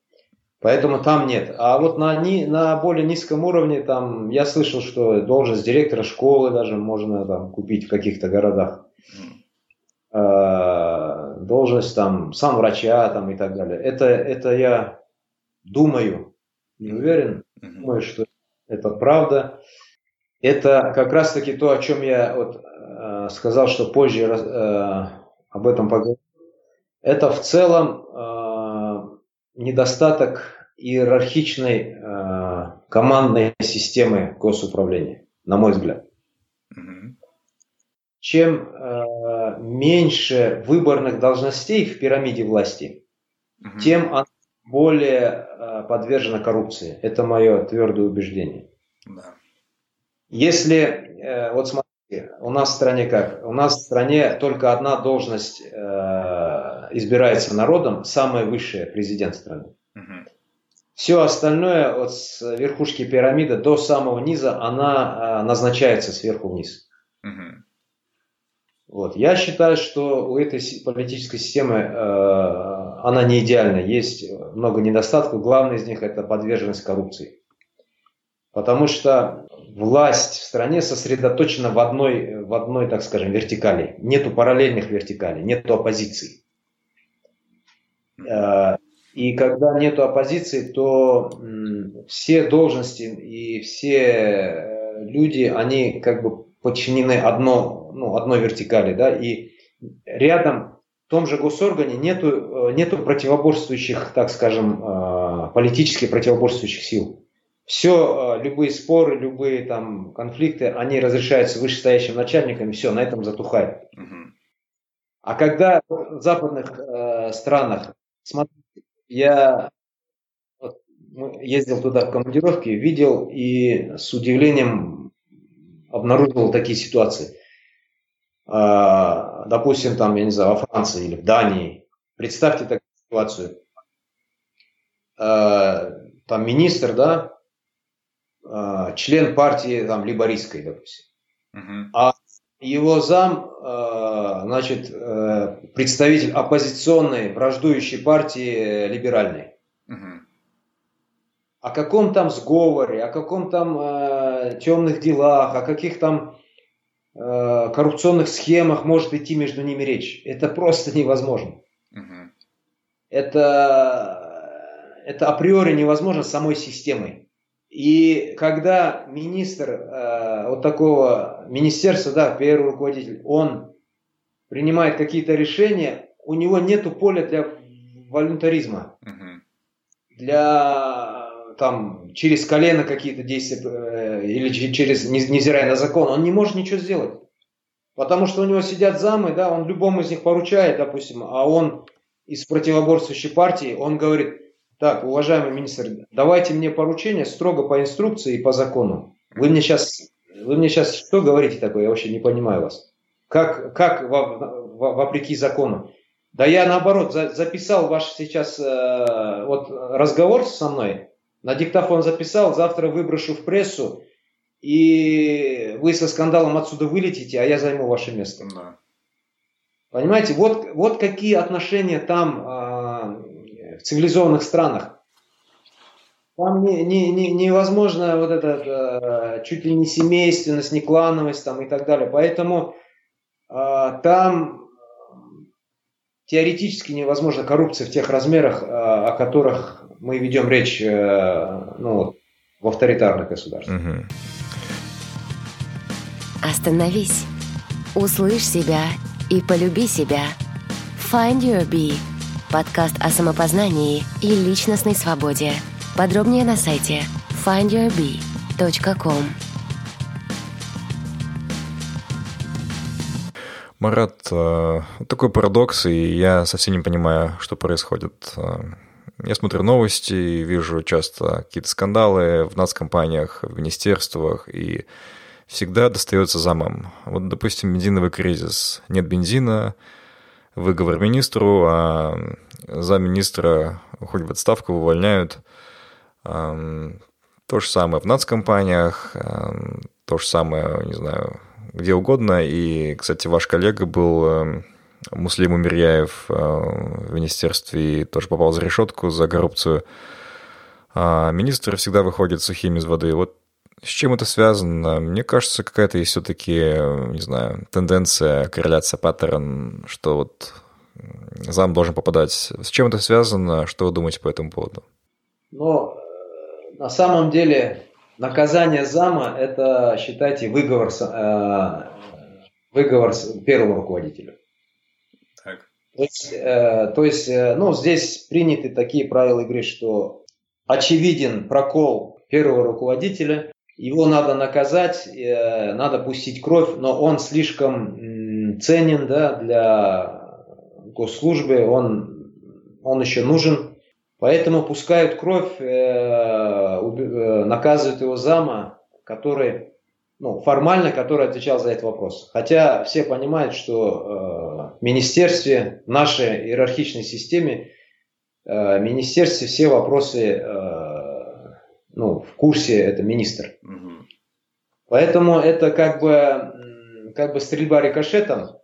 Поэтому там нет. А вот на, ни, на более низком уровне, там, я слышал, что должность директора школы даже можно там, купить в каких-то городах. Э, должность там сам врача там и так далее. Это, это я думаю, не уверен, думаю, что это правда. Это как раз таки то, о чем я вот, э, сказал, что позже э, об этом поговорим. Это в целом э, недостаток иерархичной э, командной системы госуправления, на мой взгляд. Mm-hmm. Чем э, меньше выборных должностей в пирамиде власти, угу. тем она более э, подвержена коррупции. Это мое твердое убеждение. Да. Если, э, вот смотрите, у нас в стране как? У нас в стране только одна должность э, избирается народом, самая высшая президент страны. Угу. Все остальное от верхушки пирамиды до самого низа, она назначается сверху вниз. Угу. Вот. Я считаю, что у этой политической системы э, она не идеальна. Есть много недостатков. Главный из них это подверженность коррупции. Потому что власть в стране сосредоточена в одной, в одной, так скажем, вертикали. Нету параллельных вертикалей, нету оппозиции. Э, И когда нет оппозиции, то все должности и все э, люди, они как бы подчинены одно, ну, одной вертикали, да, и рядом в том же госоргане нету, э, нету противоборствующих, так скажем, политически противоборствующих сил. Все, любые споры, любые там конфликты, они разрешаются вышестоящим начальником, и все, на этом затухает. А когда в западных э, странах, смотрите, я ездил туда в командировке, видел и с удивлением обнаруживал такие ситуации. А, допустим, там, я не знаю, во Франции или в Дании. Представьте такую ситуацию. А, там министр, да, а, член партии там либористской, допустим. Uh-huh. А его зам, значит, представитель оппозиционной, враждующей партии либеральной. Uh-huh о каком там сговоре, о каком там э, темных делах, о каких там э, коррупционных схемах может идти между ними речь. Это просто невозможно. Угу. Это, это априори невозможно самой системой. И когда министр э, вот такого министерства, да, первый руководитель, он принимает какие-то решения, у него нет поля для волюнтаризма, угу. для там через колено какие-то действия э, или через, невзирая на закон, он не может ничего сделать. Потому что у него сидят замы, да, он любому из них поручает, допустим, а он из противоборствующей партии, он говорит, так, уважаемый министр, давайте мне поручение строго по инструкции и по закону. Вы мне сейчас, вы мне сейчас что говорите такое, я вообще не понимаю вас. Как, как вопреки закону? Да я наоборот за, записал ваш сейчас э, вот разговор со мной, на диктофон записал, завтра выброшу в прессу, и вы со скандалом отсюда вылетите, а я займу ваше место. Да. Понимаете, вот, вот какие отношения там э, цивилизованных странах. Там не, не, не, невозможно вот это э, чуть ли не семейственность, не клановость там и так далее. Поэтому э, там теоретически невозможна коррупция в тех размерах, э, о которых мы ведем речь э, ну, в авторитарных государствах. Угу. Остановись, услышь себя и полюби себя. Find Your Bee – подкаст о самопознании и личностной свободе. Подробнее на сайте findyourbee.com. Марат, э, такой парадокс, и я совсем не понимаю, что происходит. Э, я смотрю новости, вижу часто какие-то скандалы в нацкомпаниях, в министерствах, и всегда достается замам. Вот, допустим, бензиновый кризис. Нет бензина, выговор министру, а замминистра уходит в отставку, увольняют. То же самое в нацкомпаниях, то же самое, не знаю, где угодно. И, кстати, ваш коллега был Муслим Умиряев э, в министерстве тоже попал за решетку за коррупцию. А министр всегда выходит сухим из воды. Вот с чем это связано? Мне кажется, какая-то есть все-таки, не знаю, тенденция, корреляция, паттерн, что вот зам должен попадать. С чем это связано? Что вы думаете по этому поводу? Ну, на самом деле, наказание зама – это, считайте, выговор, э, выговор первого руководителя. То есть, э, то есть э, ну, здесь приняты такие правила игры, что очевиден прокол первого руководителя, его надо наказать, э, надо пустить кровь, но он слишком ценен да, для госслужбы, он, он еще нужен, поэтому пускают кровь, э, э, наказывают его зама, который ну, формально, который отвечал за этот вопрос. Хотя все понимают, что в министерстве, в нашей иерархичной системе, в министерстве все вопросы ну, в курсе это министр. Угу. Поэтому это как бы, как бы стрельба рикошетом.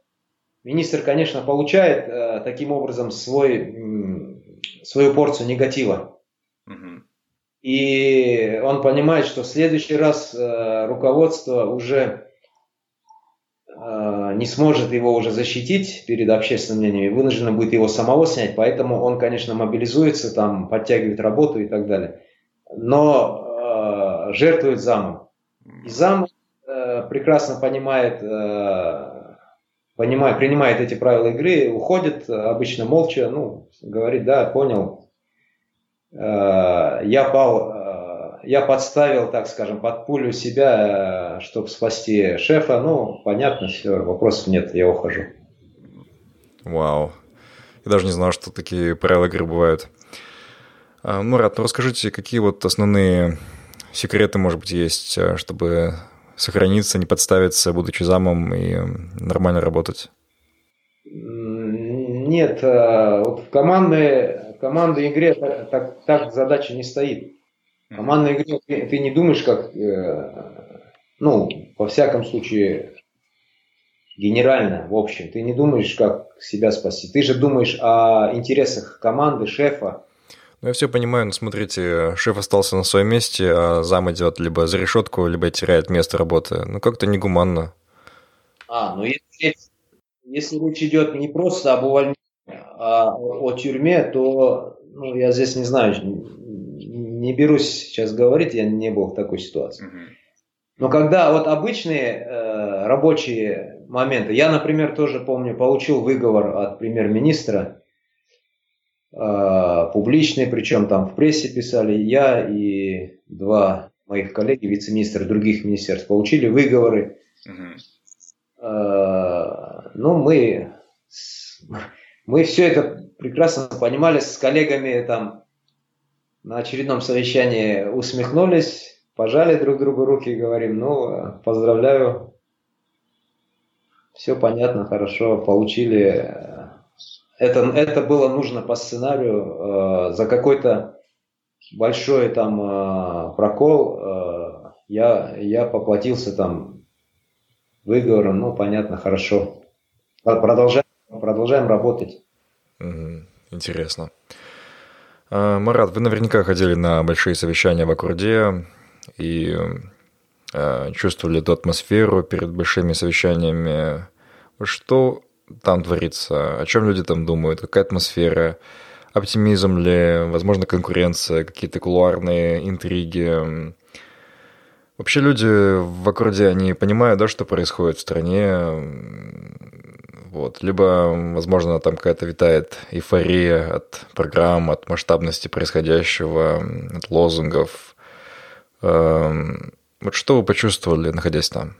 Министр, конечно, получает э, таким образом свой, свою порцию негатива. Угу. И он понимает, что в следующий раз э, руководство уже э, не сможет его уже защитить перед общественным мнением и вынужден будет его самого снять, поэтому он, конечно, мобилизуется, там, подтягивает работу и так далее. Но э, жертвует замом. И зам э, прекрасно понимает, э, понимает, принимает эти правила игры, уходит обычно молча, ну, говорит, да, понял, э, я пал я подставил, так скажем, под пулю себя, э, чтобы спасти шефа. Ну, понятно, все, вопросов нет, я ухожу. Вау. Я даже не знал, что такие правила игры бывают. А, Мурат, ну расскажите, какие вот основные секреты, может быть, есть, э, чтобы сохраниться, не подставиться, будучи замом и нормально работать? Нет, э, вот в командной, в командной игре так, так, так задача не стоит. В командной игре ты, ты не думаешь, как, э, ну, во всяком случае, генерально, в общем, ты не думаешь, как себя спасти. Ты же думаешь о интересах команды, шефа. Ну, я все понимаю, но смотрите, шеф остался на своем месте, а зам идет либо за решетку, либо теряет место работы. Ну, как-то негуманно. А, ну если, если речь идет не просто об увольнении, а о тюрьме, то ну, я здесь не знаю, не берусь сейчас говорить, я не был в такой ситуации. Но когда вот обычные э, рабочие моменты, я, например, тоже помню, получил выговор от премьер-министра, э, публичный, причем там в прессе писали, я и два моих коллеги, вице-министры других министерств, получили выговоры. Э, ну, мы, мы все это прекрасно понимали с коллегами там на очередном совещании усмехнулись, пожали друг другу руки и говорим, ну, поздравляю, все понятно, хорошо, получили. Это, это было нужно по сценарию. Э, за какой-то большой там э, прокол э, я, я поплатился там выговором, ну, понятно, хорошо. Продолжаем, продолжаем работать. Интересно. А, Марат, вы наверняка ходили на большие совещания в Аккурде и а, чувствовали эту атмосферу перед большими совещаниями. Что там творится? О чем люди там думают? Какая атмосфера? Оптимизм ли? Возможно, конкуренция? Какие-то кулуарные интриги? Вообще люди в Аккорде, они понимают, да, что происходит в стране, вот. Либо, возможно, там какая-то витает эйфория от программ, от масштабности происходящего, от лозунгов. Эм, вот что вы почувствовали, находясь там?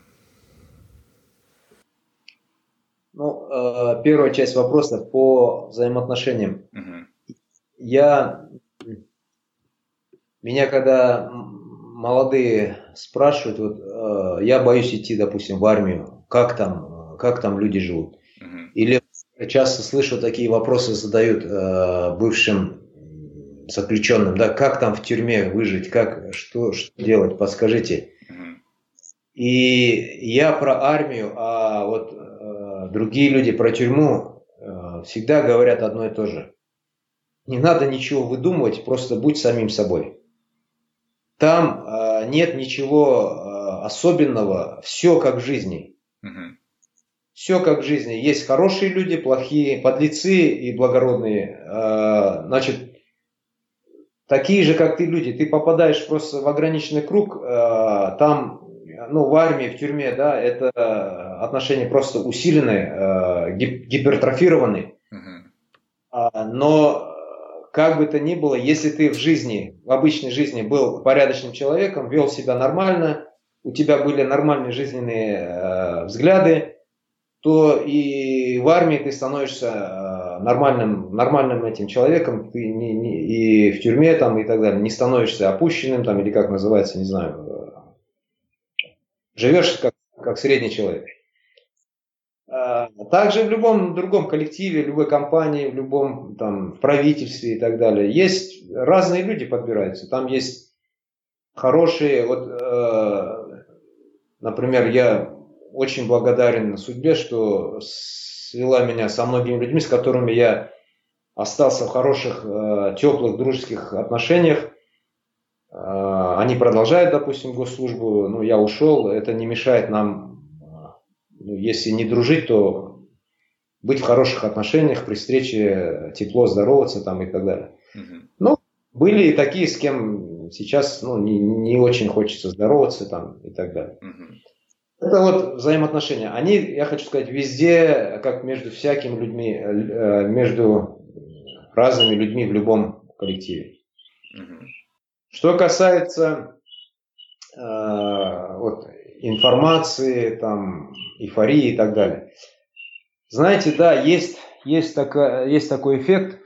Ну, э, первая часть вопроса по взаимоотношениям. Угу. Я, меня когда молодые спрашивают, вот, э, я боюсь идти, допустим, в армию, как там, как там люди живут. Или часто слышу такие вопросы задают э, бывшим заключенным, да, как там в тюрьме выжить, как, что, что делать, подскажите. И я про армию, а вот другие люди про тюрьму э, всегда говорят одно и то же. Не надо ничего выдумывать, просто будь самим собой. Там э, нет ничего э, особенного, все как в жизни. Uh-huh. Все как в жизни. Есть хорошие люди, плохие, подлецы и благородные. Значит, такие же, как ты люди. Ты попадаешь просто в ограниченный круг, там, ну, в армии, в тюрьме, да, это отношения просто усиленные, а, гипертрофированные. Но как бы то ни было, если ты в жизни, в обычной жизни был порядочным человеком, вел себя нормально, у тебя были нормальные жизненные взгляды, то и в армии ты становишься э, нормальным, нормальным этим человеком, ты не, не, и в тюрьме там и так далее, не становишься опущенным там или как называется, не знаю, э, живешь как, как средний человек. А, также в любом другом коллективе, любой компании, в любом там в правительстве и так далее есть разные люди подбираются. Там есть хорошие, вот, э, например, я очень благодарен судьбе, что свела меня со многими людьми, с которыми я остался в хороших, э, теплых, дружеских отношениях. Э, они продолжают, допустим, госслужбу, но я ушел, это не мешает нам э, ну, если не дружить, то быть в хороших отношениях, при встрече тепло здороваться там и так далее. Угу. Ну, были и такие, с кем сейчас ну, не, не очень хочется здороваться там и так далее. Угу. Это вот взаимоотношения. Они, я хочу сказать, везде, как между всякими людьми, э, между разными людьми в любом коллективе. Что касается э, вот, информации, там, эйфории и так далее. Знаете, да, есть, есть, такая, есть такой эффект.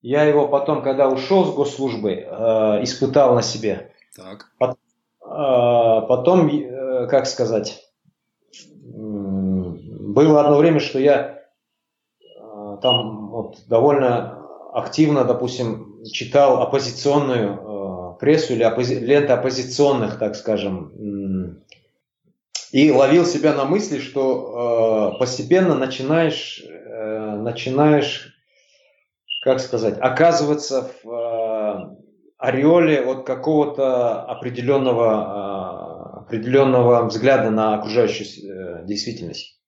Я его потом, когда ушел с госслужбы, э, испытал на себе. Так. Потом, э, потом э, как сказать, было одно время, что я э, там вот, довольно активно, допустим, читал оппозиционную э, прессу или оппози- ленты оппозиционных, так скажем, и ловил себя на мысли, что э, постепенно начинаешь, э, начинаешь, как сказать, оказываться в э, ореоле от какого-то определенного, э, определенного взгляда на окружающую э, действительность.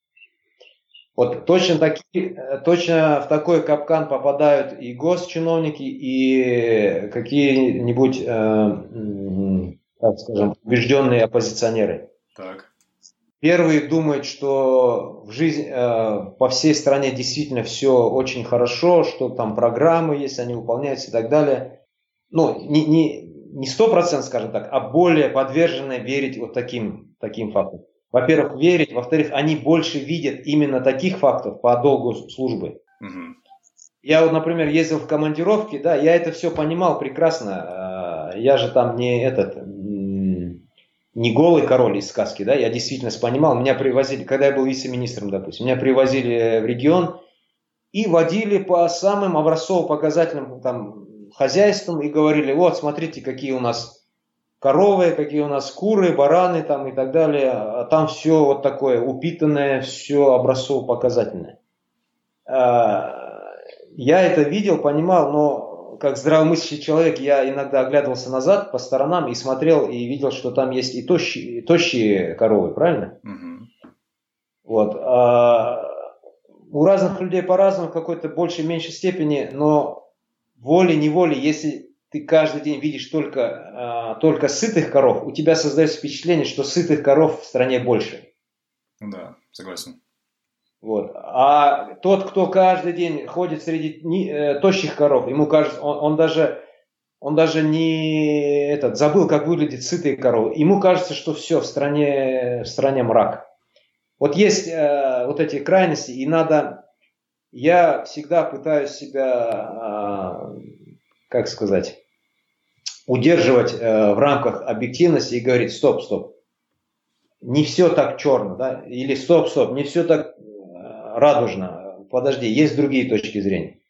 Вот точно, таки, точно в такой капкан попадают и госчиновники, и какие-нибудь, э, так скажем, убежденные оппозиционеры. Так. Первые думают, что в жизни, э, по всей стране действительно все очень хорошо, что там программы есть, они выполняются и так далее. Ну, не, не, не 100%, скажем так, а более подвержены верить вот таким, таким фактам. Во-первых, верить, во-вторых, они больше видят именно таких фактов по долгу службы. Угу. Я вот, например, ездил в командировки, да, я это все понимал прекрасно. Э, я же там не этот, не голый король из сказки, да, я действительно понимал, меня привозили, когда я был вице-министром, допустим, меня привозили в регион и водили по самым образцово-показательным там хозяйствам и говорили, вот, смотрите, какие у нас коровы, какие у нас куры, бараны там и так далее, а там все вот такое упитанное, все образцово-показательное. А, я это видел, понимал, но как здравомыслящий человек, я иногда оглядывался назад по сторонам и смотрел и видел, что там есть и тощие, и тощие коровы, правильно? Угу. Вот. А у разных людей по-разному, в какой-то большей, меньшей степени, но волей-неволей, если ты каждый день видишь только, а, только сытых коров, у тебя создается впечатление, что сытых коров в стране больше. Да, согласен. Вот. А тот, кто каждый день ходит среди ни, э, тощих коров, ему кажется, он, он даже он даже не этот забыл, как выглядит сытые коровы. Ему кажется, что все в стране в стране мрак. Вот есть э, вот эти крайности, и надо. Я всегда пытаюсь себя, э, как сказать, удерживать э, в рамках объективности и говорить, стоп, стоп, не все так черно, да, или стоп, стоп, не все так радужно. Подожди, есть другие точки зрения.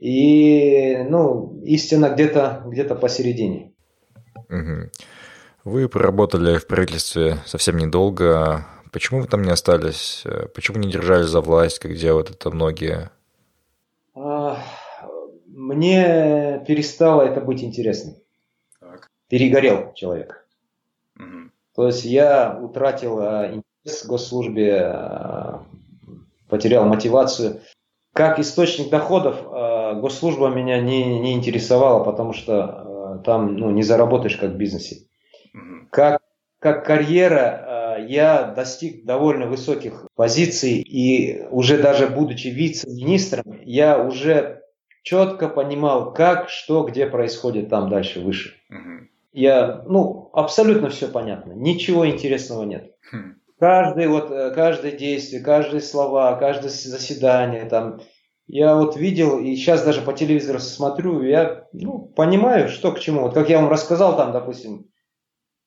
И, ну, истина где-то где посередине. Угу. Вы проработали в правительстве совсем недолго. Почему вы там не остались? Почему не держались за власть, как делают это многие? А, мне перестало это быть интересным. Так. Перегорел человек. Угу. То есть я утратил а, интерес к госслужбе, а, потерял мотивацию. Как источник доходов э, госслужба меня не, не интересовала, потому что там ну, не заработаешь как в бизнесе. Как, как карьера я достиг довольно высоких позиций и уже даже будучи вице-министром, я уже четко понимал, как, что, где происходит там дальше, выше. Я, ну, абсолютно все понятно, ничего интересного нет. Хм. Каждый вот, э, каждое действие, каждые слова, каждое заседание, там, я вот видел, и сейчас даже по телевизору смотрю, я ну, понимаю, что к чему. Вот как я вам рассказал там, допустим,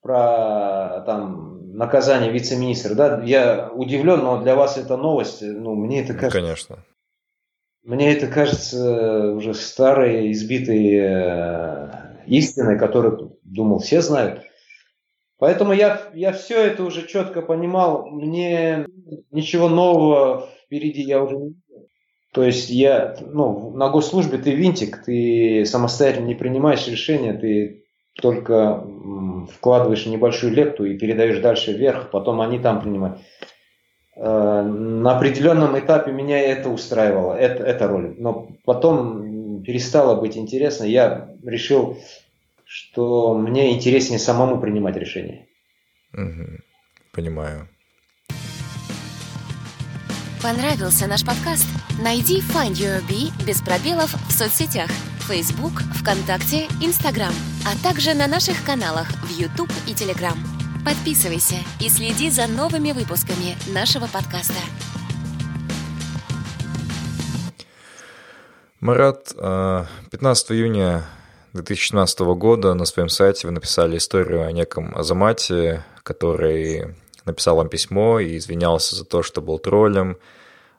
про там, наказание вице-министра, да, я удивлен, но для вас это новость, ну, мне это кажется... Конечно. Мне это кажется уже старой, избитой э, истиной, которую, думал, все знают. Поэтому я, я все это уже четко понимал. Мне ничего нового впереди я уже не видел. То есть я, ну, на госслужбе ты винтик, ты самостоятельно не принимаешь решения, ты только вкладываешь небольшую лепту и передаешь дальше вверх, потом они там принимают. Э, на определенном этапе меня это устраивало, это, эта роль. Но потом перестало быть интересно. Я решил, что мне интереснее самому принимать решения. Угу. Понимаю. Понравился наш подкаст? Найди Find Your Bee без пробелов в соцсетях Facebook, ВКонтакте, Instagram, а также на наших каналах в YouTube и Telegram. Подписывайся и следи за новыми выпусками нашего подкаста. Марат, 15 э, июня 2016 года на своем сайте вы написали историю о неком Азамате, который написал вам письмо и извинялся за то, что был троллем,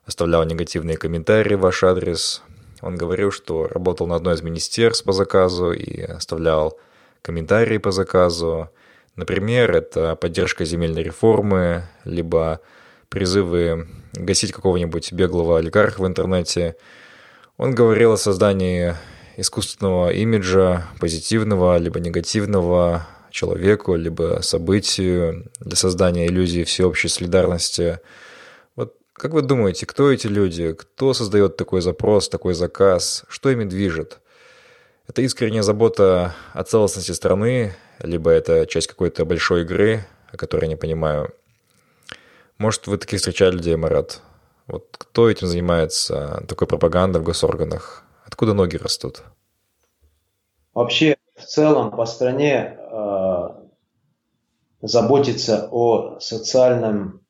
оставлял негативные комментарии в ваш адрес. Он говорил, что работал на одной из министерств по заказу и оставлял комментарии по заказу. Например, это поддержка земельной реформы, либо призывы гасить какого-нибудь беглого олигарха в интернете. Он говорил о создании искусственного имиджа, позитивного либо негативного человеку, либо событию для создания иллюзии всеобщей солидарности. Вот как вы думаете, кто эти люди? Кто создает такой запрос, такой заказ? Что ими движет? Это искренняя забота о целостности страны, либо это часть какой-то большой игры, о которой я не понимаю. Может, вы таких встречали людей, Марат? Вот кто этим занимается, такой пропагандой в госорганах? Откуда ноги растут? Вообще, в целом по стране э, заботиться о социальном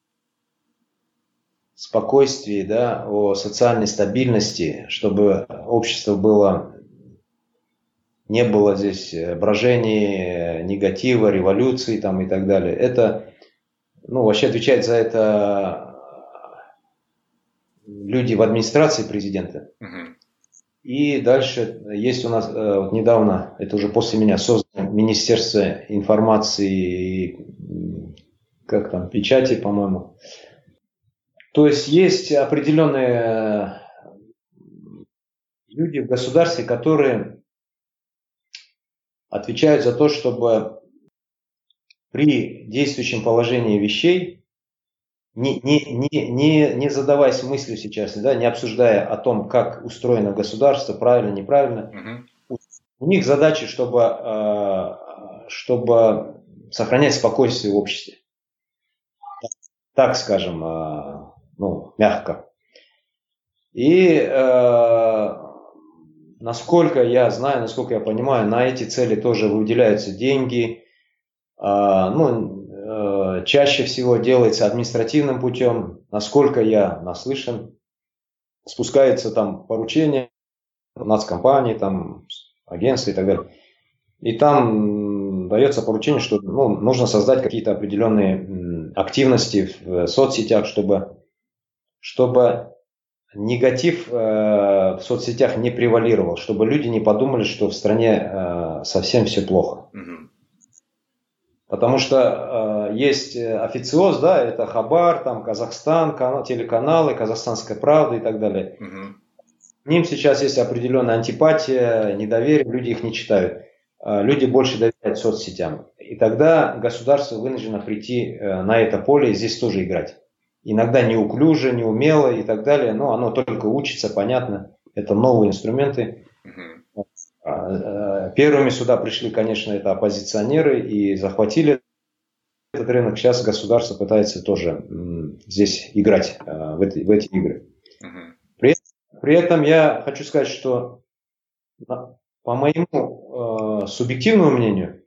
спокойствии, да, о социальной стабильности, чтобы общество было не было здесь брожений, негатива, революции там и так далее. Это, ну, вообще отвечает за это люди в администрации президента. Угу. И дальше есть у нас э, вот недавно, это уже после меня, создано Министерство информации, как там, печати, по-моему. То есть есть определенные люди в государстве, которые отвечают за то, чтобы при действующем положении вещей, не, не, не, не, не задаваясь мыслью сейчас, да, не обсуждая о том, как устроено государство, правильно, неправильно, угу. у них задача, чтобы, э, чтобы сохранять спокойствие в обществе. Так скажем, э, ну, мягко. И э, насколько я знаю, насколько я понимаю, на эти цели тоже выделяются деньги. А, ну, э, чаще всего делается административным путем. Насколько я наслышан, спускается там поручение нацкомпании, там агентства и так далее. И там дается поручение, что ну, нужно создать какие-то определенные активности в соцсетях, чтобы, чтобы негатив э, в соцсетях не превалировал, чтобы люди не подумали, что в стране э, совсем все плохо. Потому что э, есть официоз, да, это Хабар, там Казахстан, канал, телеканалы, Казахстанская правда и так далее. Угу. К ним сейчас есть определенная антипатия, недоверие, люди их не читают. Э, люди больше доверяют соцсетям. И тогда государство вынуждено прийти э, на это поле и здесь тоже играть иногда неуклюже, неумело и так далее, но оно только учится, понятно, это новые инструменты. А, первыми сюда пришли, конечно, это оппозиционеры и захватили этот рынок. Сейчас государство пытается тоже здесь играть а, в эти, в эти игры. При, при этом я хочу сказать, что по моему э, субъективному мнению,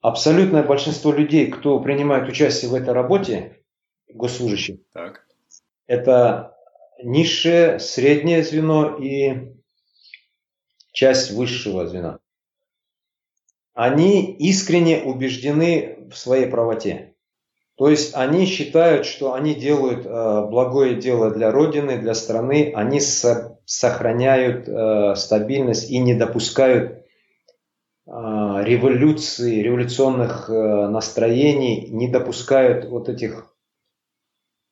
абсолютное большинство людей, кто принимает участие в этой работе, госслужащих. Так. Это низшее, среднее звено и часть высшего звена. Они искренне убеждены в своей правоте. То есть они считают, что они делают э, благое дело для Родины, для страны, они со- сохраняют э, стабильность и не допускают э, революции, революционных э, настроений, не допускают вот этих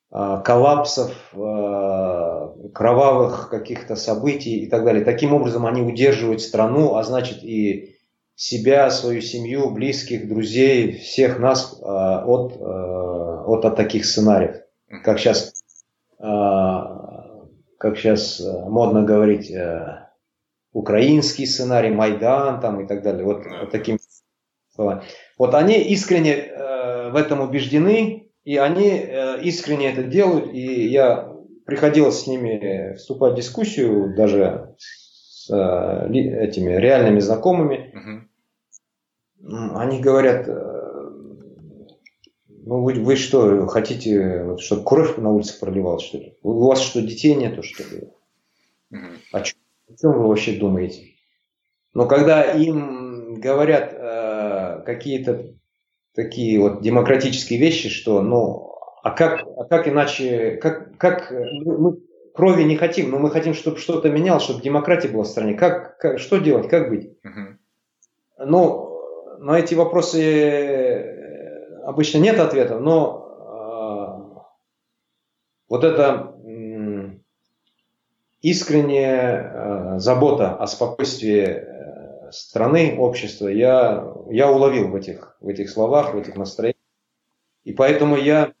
коллапсов, э, кровавых каких-то событий и так далее. Таким образом они удерживают страну, а значит и себя, свою семью, близких, друзей, всех нас э, от, от, от таких сценариев. как сейчас, как сейчас модно говорить, украинский сценарий, Майдан там и так далее. Вот, вот такими словами. Вот они искренне в этом убеждены, и они искренне это делают, и я приходилось с ними вступать в дискуссию, даже с этими реальными знакомыми. Угу. Они говорят, ну, вы, вы что, хотите, чтобы кровь на улице проливалась, что ли? У вас что, детей нету, что ли? Mm-hmm. О, чем, о чем вы вообще думаете? Но когда им говорят э, какие-то такие вот демократические вещи, что, ну, а как, а как иначе, как, как мы, крови не хотим, но мы хотим, чтобы что-то менялось, чтобы демократия была в стране. Как, как, что делать, как быть? Mm-hmm. Ну, на эти вопросы обычно нет ответа, но э, вот эта э, искренняя э, забота о спокойствии э, страны, общества, я, я уловил в этих, в этих словах, в этих настроениях. И поэтому я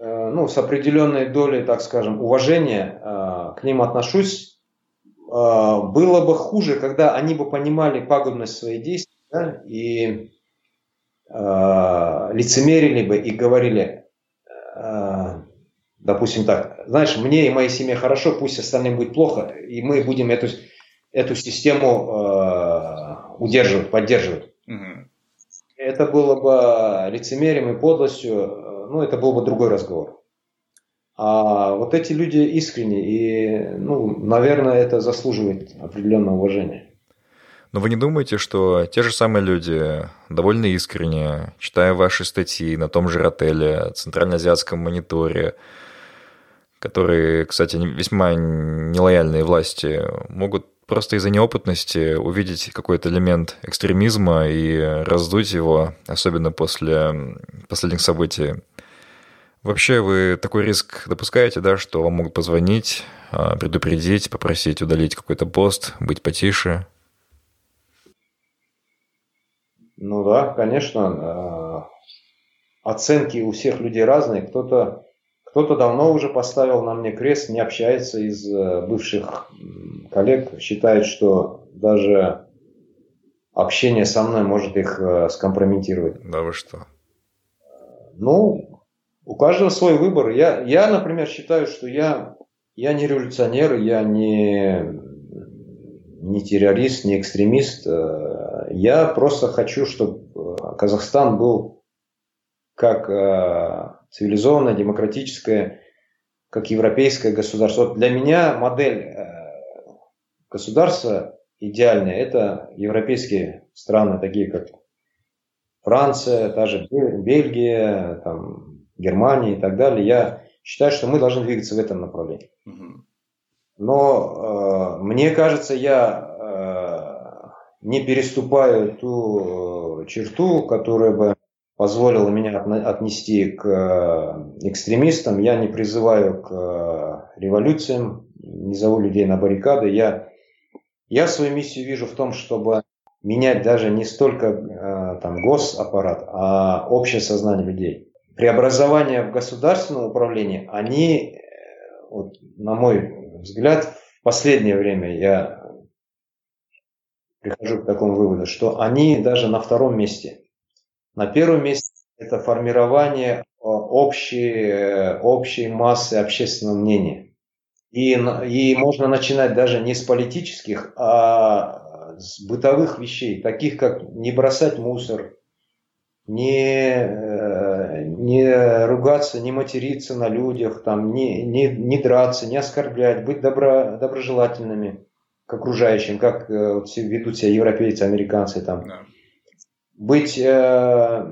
э, ну, с определенной долей, так скажем, уважения э, к ним отношусь. Э, было бы хуже, когда они бы понимали пагубность своих действий да, и лицемерили бы и говорили, допустим так, знаешь, мне и моей семье хорошо, пусть остальным будет плохо, и мы будем эту, эту систему удерживать, поддерживать. Угу. Это было бы лицемерием и подлостью, ну, это был бы другой разговор. А вот эти люди искренне, и, ну, наверное, это заслуживает определенного уважения. Но вы не думаете, что те же самые люди довольно искренне, читая ваши статьи на том же отеле, Центральноазиатском мониторе, которые, кстати, весьма нелояльные власти, могут просто из-за неопытности увидеть какой-то элемент экстремизма и раздуть его, особенно после последних событий. Вообще вы такой риск допускаете, да, что вам могут позвонить, а, предупредить, попросить удалить какой-то пост, быть потише? Ну да, конечно. Э, оценки у всех людей разные. Кто-то кто-то давно уже поставил на мне крест, не общается из э, бывших коллег, считает, что даже общение со мной может их э, скомпрометировать. Да вы что? Ну, у каждого свой выбор. Я, я например, считаю, что я, я не революционер, я не, не террорист, не экстремист. Я просто хочу, чтобы э, Казахстан был как э, цивилизованное, демократическое, как европейское государство. Вот для меня модель э, государства идеальная – это европейские страны, такие как Франция, даже Бельгия, там, Германия и так далее. Я считаю, что мы должны двигаться в этом направлении. Но э, мне кажется, я не переступаю ту э, черту, которая бы позволила меня отнести к э, экстремистам. Я не призываю к э, революциям, не зову людей на баррикады. Я, я свою миссию вижу в том, чтобы менять даже не столько там, госаппарат, а общее сознание людей. Преобразования в государственном управлении, они, вот, на мой взгляд, в последнее время я прихожу к такому выводу, что они даже на втором месте. На первом месте это формирование э, общей, э, общей массы общественного мнения. И, и можно начинать даже не с политических, а с бытовых вещей, таких как не бросать мусор, не, э, не ругаться, не материться на людях, там, не, не, не драться, не оскорблять, быть добро, доброжелательными к окружающим, как вот, ведут себя европейцы, американцы там. Да. Быть э,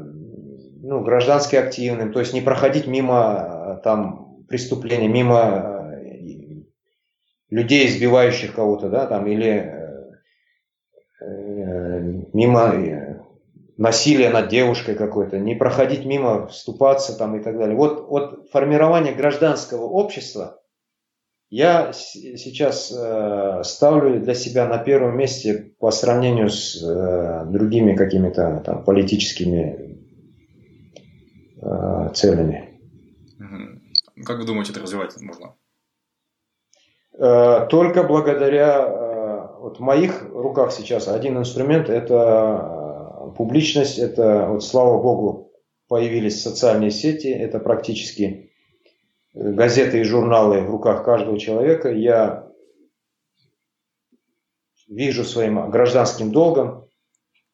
ну, граждански активным, то есть не проходить мимо э, там преступления, мимо э, людей, избивающих кого-то, да, там, или мимо насилия над девушкой какой-то, не проходить мимо, вступаться там и так далее. Вот, вот формирование гражданского общества – я сейчас э, ставлю для себя на первом месте по сравнению с э, другими какими-то там политическими э, целями. Как вы думаете, это развивать можно? Э, только благодаря, э, вот в моих руках сейчас один инструмент – это э, публичность, это, вот слава богу, появились социальные сети, это практически газеты и журналы в руках каждого человека. Я вижу своим гражданским долгом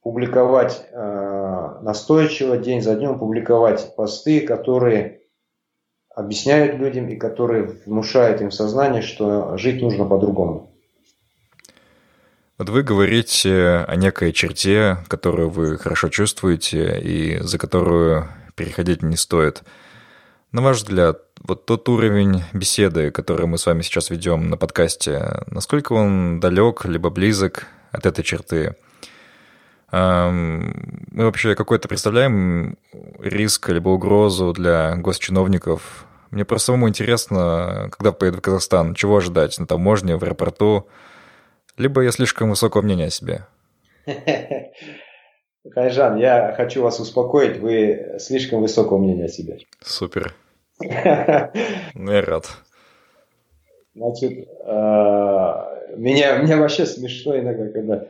публиковать настойчиво, день за днем публиковать посты, которые объясняют людям и которые внушают им сознание, что жить нужно по-другому. Вот вы говорите о некой черте, которую вы хорошо чувствуете и за которую переходить не стоит. На ваш взгляд, вот тот уровень беседы, который мы с вами сейчас ведем на подкасте, насколько он далек либо близок от этой черты? Мы вообще какой-то представляем риск либо угрозу для госчиновников мне просто самому интересно, когда поеду в Казахстан, чего ожидать на таможне, в аэропорту, либо я слишком высокого мнения о себе. Хайжан, я хочу вас успокоить, вы слишком высокого мнения о себе. Супер. Ну, я рад. Значит, а, меня, меня вообще смешно иногда, когда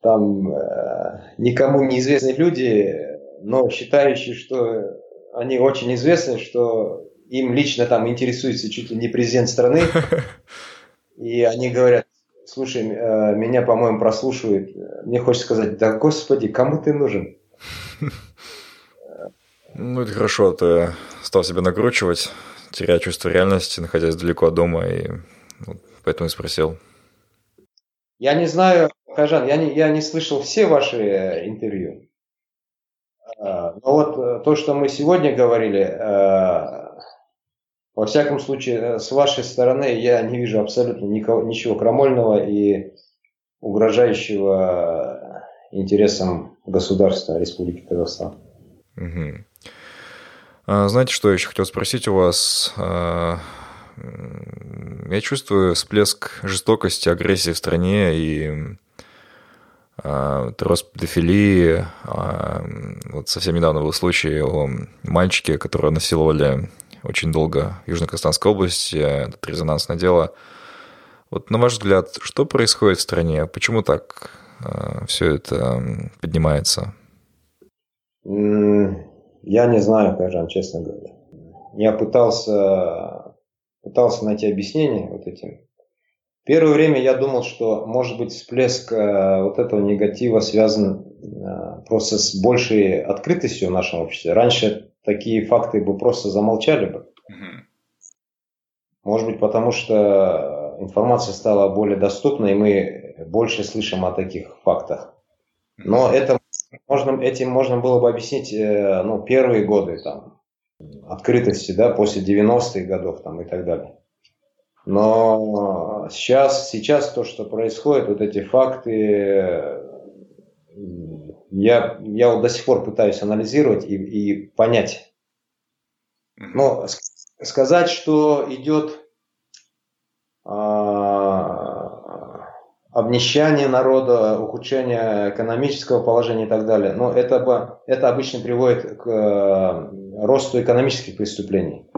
там э, никому неизвестные люди, но считающие, что они очень известны, что им лично там интересуется чуть ли не президент страны, и они говорят, слушай, э, меня, по-моему, прослушивают. Мне хочется сказать, да господи, кому ты нужен? Ну, это хорошо, а ты стал себя накручивать, теряя чувство реальности, находясь далеко от дома, и поэтому и спросил. Я не знаю, Кажан, я не, я не слышал все ваши э, интервью. А, но вот э, то, что мы сегодня говорили, во всяком случае, э, с вашей стороны я не вижу абсолютно никого, ничего крамольного и угрожающего интересам государства Республики Казахстан. Угу. А, знаете, что я еще хотел спросить у вас? А, я чувствую всплеск жестокости, агрессии в стране и а, рост педофилии. А, вот совсем недавно был случай о мальчике, которого насиловали очень долго Южно-Казахстанской области. Это резонансное дело. Вот на ваш взгляд, что происходит в стране? Почему так э, все это поднимается? Я не знаю, Кайжан, честно говоря. Я пытался, пытался найти объяснение вот этим. Первое время я думал, что, может быть, всплеск э, вот этого негатива связан э, просто с большей открытостью в нашем обществе. Раньше такие факты бы просто замолчали бы. Может быть, потому что информация стала более доступной, и мы больше слышим о таких фактах. Но это можно, этим можно было бы объяснить э, ну, первые годы там, открытости, да, после 90-х годов там, и так далее. Но сейчас, сейчас то, что происходит, вот эти факты, я, я вот до сих пор пытаюсь анализировать и, и понять. Но сказать, что идет а, обнищание народа, ухудшение экономического положения и так далее, но это, это обычно приводит к э, росту экономических преступлений.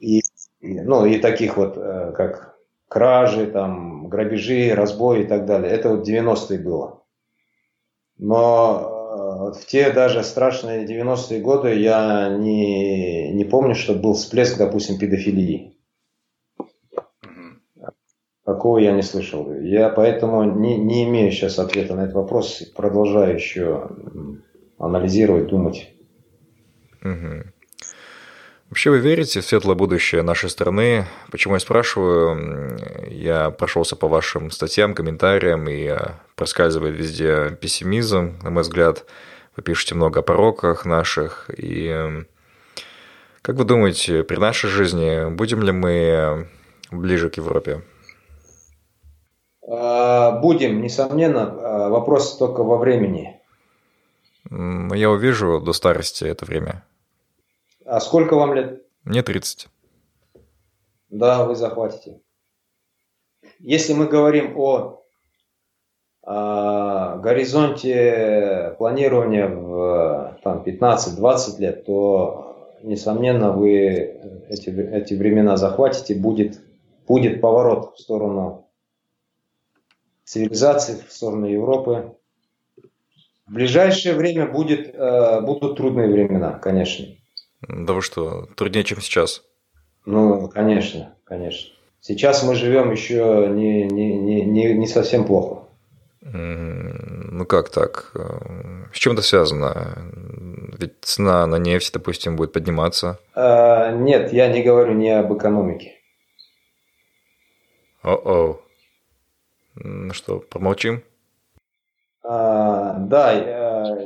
И, ну, и таких вот, э, как кражи, там, грабежи, разбои и так далее. Это вот 90-е было. Но в те даже страшные 90-е годы я не, не помню, что был всплеск, допустим, педофилии. Такого я не слышал. Я поэтому не, не имею сейчас ответа на этот вопрос. Продолжаю еще анализировать, думать. Угу. Вообще вы верите в светлое будущее нашей страны? Почему я спрашиваю? Я прошелся по вашим статьям, комментариям, и проскальзывает везде пессимизм, на мой взгляд. Вы пишете много о пороках наших. И эм, как вы думаете, при нашей жизни будем ли мы ближе к Европе? А, будем, несомненно. А, вопрос только во времени. Я увижу до старости это время. А сколько вам лет? Мне 30. Да, вы захватите. Если мы говорим о горизонте планирования в там, 15-20 лет, то несомненно, вы эти, эти времена захватите, будет, будет поворот в сторону цивилизации, в сторону Европы. В ближайшее время будет, э, будут трудные времена, конечно. Да вы что, труднее, чем сейчас? Ну, конечно, конечно. Сейчас мы живем еще не, не, не, не совсем плохо. Ну как так? С чем это связано? Ведь цена на нефть, допустим, будет подниматься. А, нет, я не говорю не об экономике. О-о. Ну что, помолчим? А, да,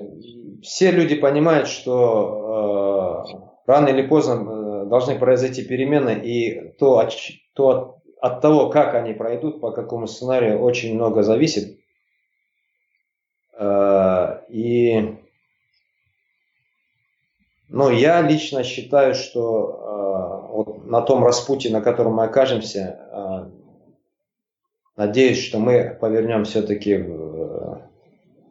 все люди понимают, что а, рано или поздно э, должны произойти перемены, и то, от, то от, от того, как они пройдут, по какому сценарию, очень много зависит. А, и ну, я лично считаю, что вот на том распутье, на котором мы окажемся, надеюсь, что мы повернем все-таки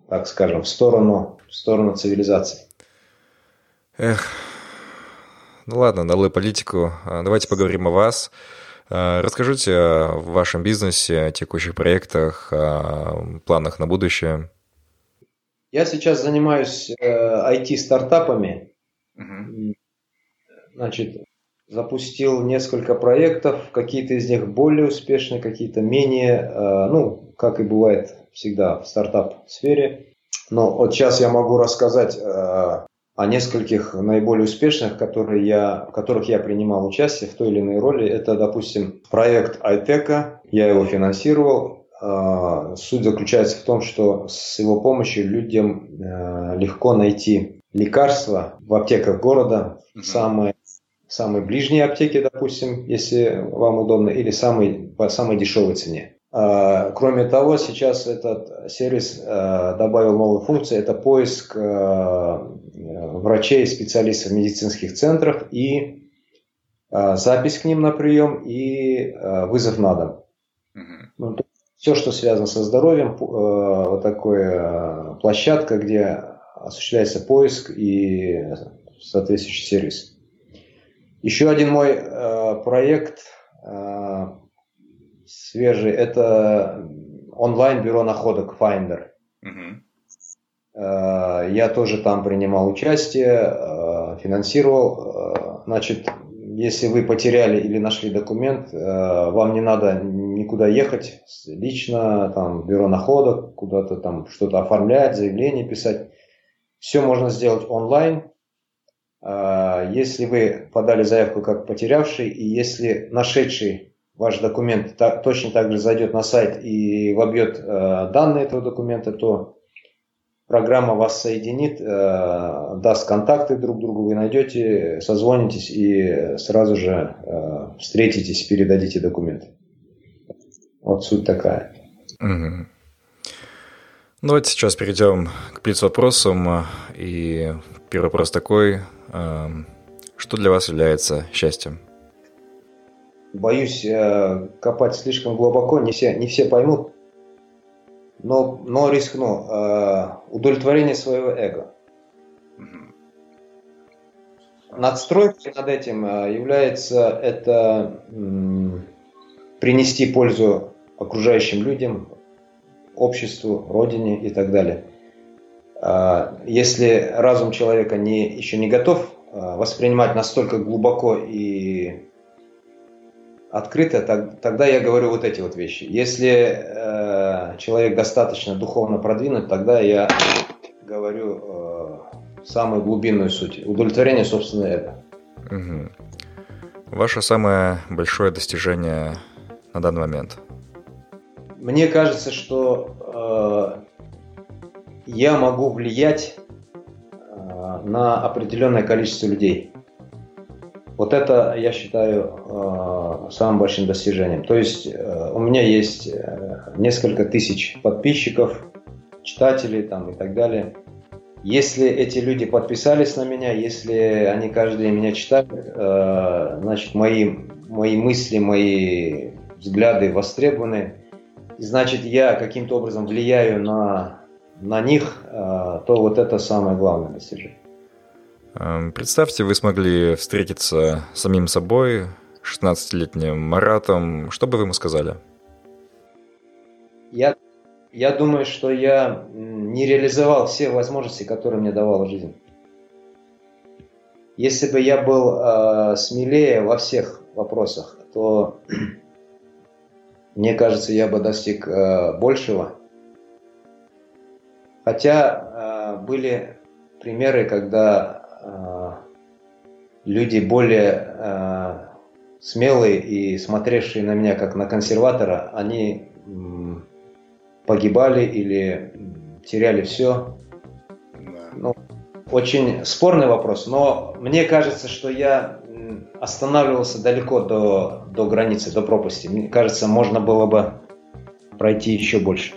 так скажем, в сторону, в сторону цивилизации. Эх, ну ладно, долой политику. А, давайте поговорим о вас. А, расскажите о вашем бизнесе, о текущих проектах, о планах на будущее. Я сейчас занимаюсь IT-стартапами. Угу. Значит, запустил несколько проектов, какие-то из них более успешные, какие-то менее, э, ну, как и бывает всегда в стартап-сфере. Но вот сейчас я могу рассказать э, о нескольких наиболее успешных, которые я, в которых я принимал участие в той или иной роли. Это, допустим, проект iTech, я его финансировал. Э, суть заключается в том, что с его помощью людям легко найти лекарства в аптеках города, mm-hmm. самые самой ближней аптеке, допустим, если вам удобно, или самой, по самой дешевой цене. А, кроме того, сейчас этот сервис а, добавил новую функцию, это поиск а, врачей, специалистов в медицинских центрах и запись к ним на прием и вызов на дом. Все, что связано со здоровьем, вот такая площадка, где осуществляется поиск и соответствующий сервис. Еще один мой э, проект э, свежий – это онлайн-бюро находок Finder. Угу. Э, я тоже там принимал участие, э, финансировал. Э, значит, если вы потеряли или нашли документ, э, вам не надо никуда ехать лично, там, в бюро находок, куда-то там что-то оформлять, заявление писать. Все можно сделать онлайн, а, если вы подали заявку как потерявший, и если нашедший ваш документ точно так же зайдет на сайт и вобьет э, данные этого документа, то программа вас соединит, э, даст контакты друг другу, вы найдете, созвонитесь и сразу же э, встретитесь, передадите документы. Вот суть такая. Угу. Ну, давайте сейчас перейдем к блиц-вопросам. И первый вопрос такой. Эм, что для вас является счастьем? Боюсь э, копать слишком глубоко, не все, не все поймут, но, но рискну. Э, удовлетворение своего эго. Надстройкой над этим э, является это принести пользу окружающим людям, обществу, родине и так далее. А, если разум человека не, еще не готов а, воспринимать настолько глубоко и открыто, так, тогда я говорю вот эти вот вещи. Если э, человек достаточно духовно продвинут, тогда я говорю э, самую глубинную суть. Удовлетворение собственного эго. Угу. Ваше самое большое достижение на данный момент? Мне кажется, что э, я могу влиять э, на определенное количество людей. Вот это я считаю э, самым большим достижением. То есть э, у меня есть несколько тысяч подписчиков, читателей там и так далее. Если эти люди подписались на меня, если они каждый день меня читают, значит мои, мои мысли, мои взгляды востребованы, значит я каким-то образом влияю на на них, э, то вот это самое главное достижение. Эм, представьте, вы смогли встретиться с самим собой, 16-летним Маратом. Что бы вы ему сказали? Я, я думаю, что я не реализовал все возможности, которые мне давала жизнь. Если бы я был э, смелее во всех вопросах, то мне кажется, я бы достиг э, большего. Хотя э, были примеры, когда э, люди более смелые и смотревшие на меня как на консерватора, они погибали или теряли все. Ну, очень спорный вопрос, но мне кажется, что я останавливался далеко до, до границы, до пропасти. Мне кажется, можно было бы пройти еще больше.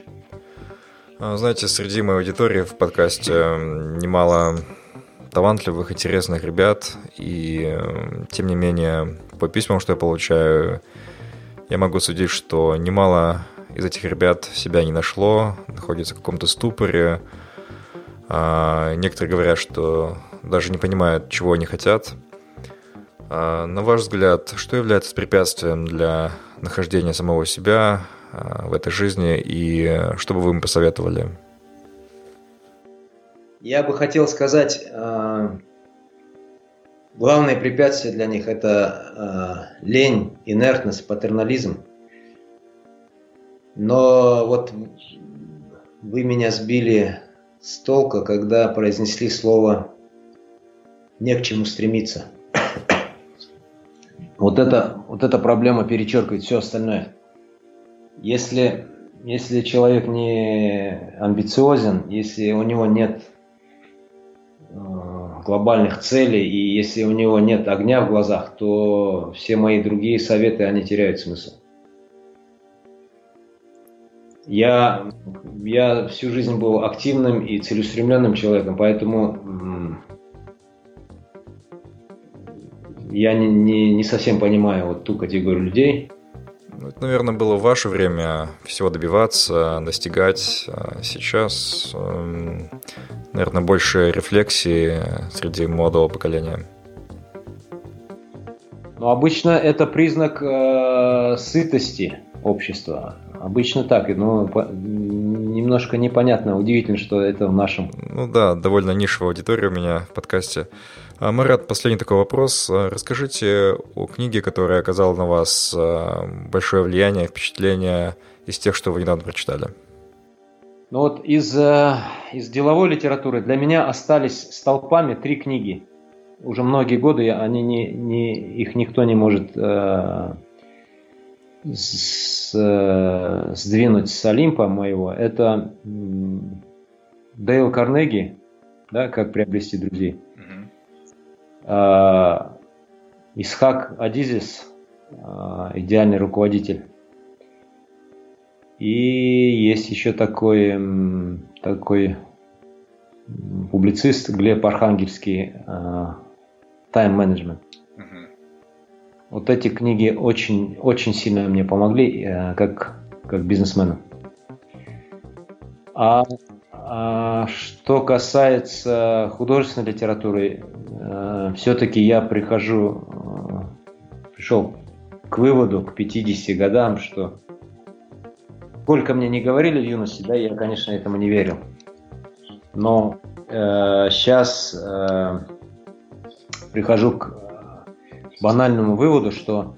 А, знаете, среди моей аудитории в подкасте немало талантливых, интересных ребят, и тем не менее, по письмам, что я получаю, я могу судить, что немало из этих ребят себя не нашло, находится в каком-то ступоре. А, некоторые говорят, что даже не понимают, чего они хотят. А, на ваш взгляд, что является препятствием для нахождения самого себя а, в этой жизни и что бы вы им посоветовали? Я бы хотел сказать, главное препятствие для них это лень, инертность, патернализм. Но вот вы меня сбили с толка, когда произнесли слово «не к чему стремиться». Вот, это, вот эта проблема перечеркивает все остальное. Если, если человек не амбициозен, если у него нет э, глобальных целей и если у него нет огня в глазах, то все мои другие советы, они теряют смысл. Я, я всю жизнь был активным и целеустремленным человеком, поэтому я не, не, не совсем понимаю вот ту категорию людей. Ну, это, наверное, было в ваше время всего добиваться, достигать. А сейчас, эм, наверное, больше рефлексии среди молодого поколения. Ну, обычно это признак э, сытости общества. Обычно так, но немножко непонятно, удивительно, что это в нашем. Ну да, довольно нишевая аудитория у меня в подкасте. А, Марат, последний такой вопрос. А, расскажите о книге, которая оказала на вас а, большое влияние, впечатление из тех, что вы недавно прочитали. Ну вот из, э, из деловой литературы для меня остались столпами три книги. Уже многие годы они не, не, их никто не может э, с, э, сдвинуть с Олимпа моего, это Дейл Карнеги, да, как приобрести друзей. Uh-huh. Исхак Адизис, а, идеальный руководитель. И есть еще такой, такой публицист Глеб Архангельский, тайм-менеджмент. Вот эти книги очень, очень сильно мне помогли, э, как, как бизнесмену. А, а что касается художественной литературы, э, все-таки я прихожу, э, пришел к выводу к 50 годам, что сколько мне не говорили в юности, да, я, конечно, этому не верил. Но э, сейчас э, прихожу к банальному выводу, что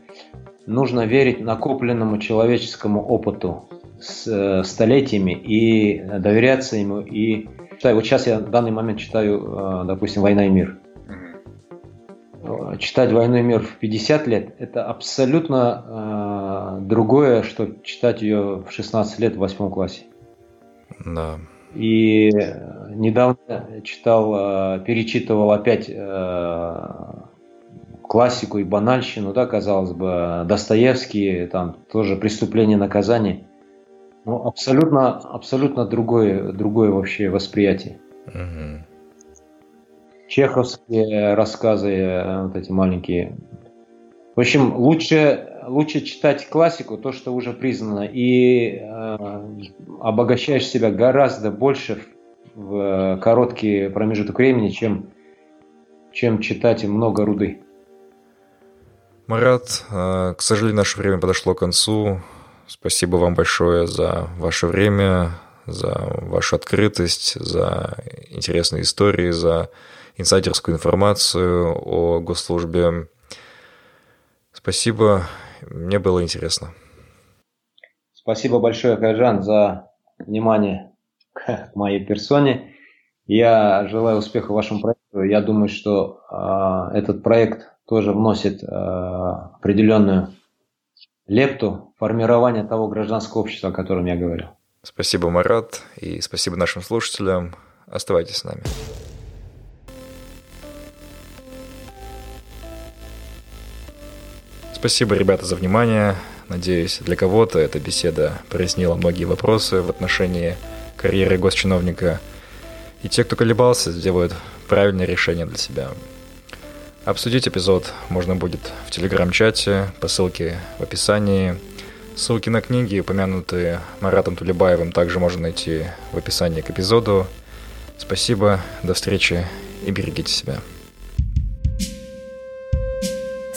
нужно верить накопленному человеческому опыту с э, столетиями и доверяться ему. И вот сейчас я в данный момент читаю, э, допустим, «Война и мир». Читать «Войну и мир» в 50 лет – это абсолютно э, другое, что читать ее в 16 лет в 8 классе. Да. И недавно читал, перечитывал опять классику и банальщину, да, казалось бы, Достоевский, там тоже преступление наказание. Ну, абсолютно, абсолютно другое, другое вообще восприятие. Угу. Чеховские рассказы, э, вот эти маленькие. В общем, лучше, лучше читать классику, то, что уже признано, и э, обогащаешь себя гораздо больше в, в короткий промежуток времени, чем чем читать много руды. Марат, э, к сожалению, наше время подошло к концу. Спасибо вам большое за ваше время, за вашу открытость, за интересные истории, за инсайдерскую информацию о госслужбе. Спасибо, мне было интересно. Спасибо большое, Кайжан, за внимание к моей персоне. Я желаю успеха вашему проекту. Я думаю, что э, этот проект тоже вносит э, определенную лепту формирования того гражданского общества, о котором я говорил. Спасибо, Марат, и спасибо нашим слушателям. Оставайтесь с нами. Спасибо, ребята, за внимание. Надеюсь, для кого-то эта беседа прояснила многие вопросы в отношении карьеры госчиновника. И те, кто колебался, сделают правильное решение для себя. Обсудить эпизод можно будет в телеграм-чате по ссылке в описании. Ссылки на книги, упомянутые Маратом Тулебаевым, также можно найти в описании к эпизоду. Спасибо, до встречи и берегите себя.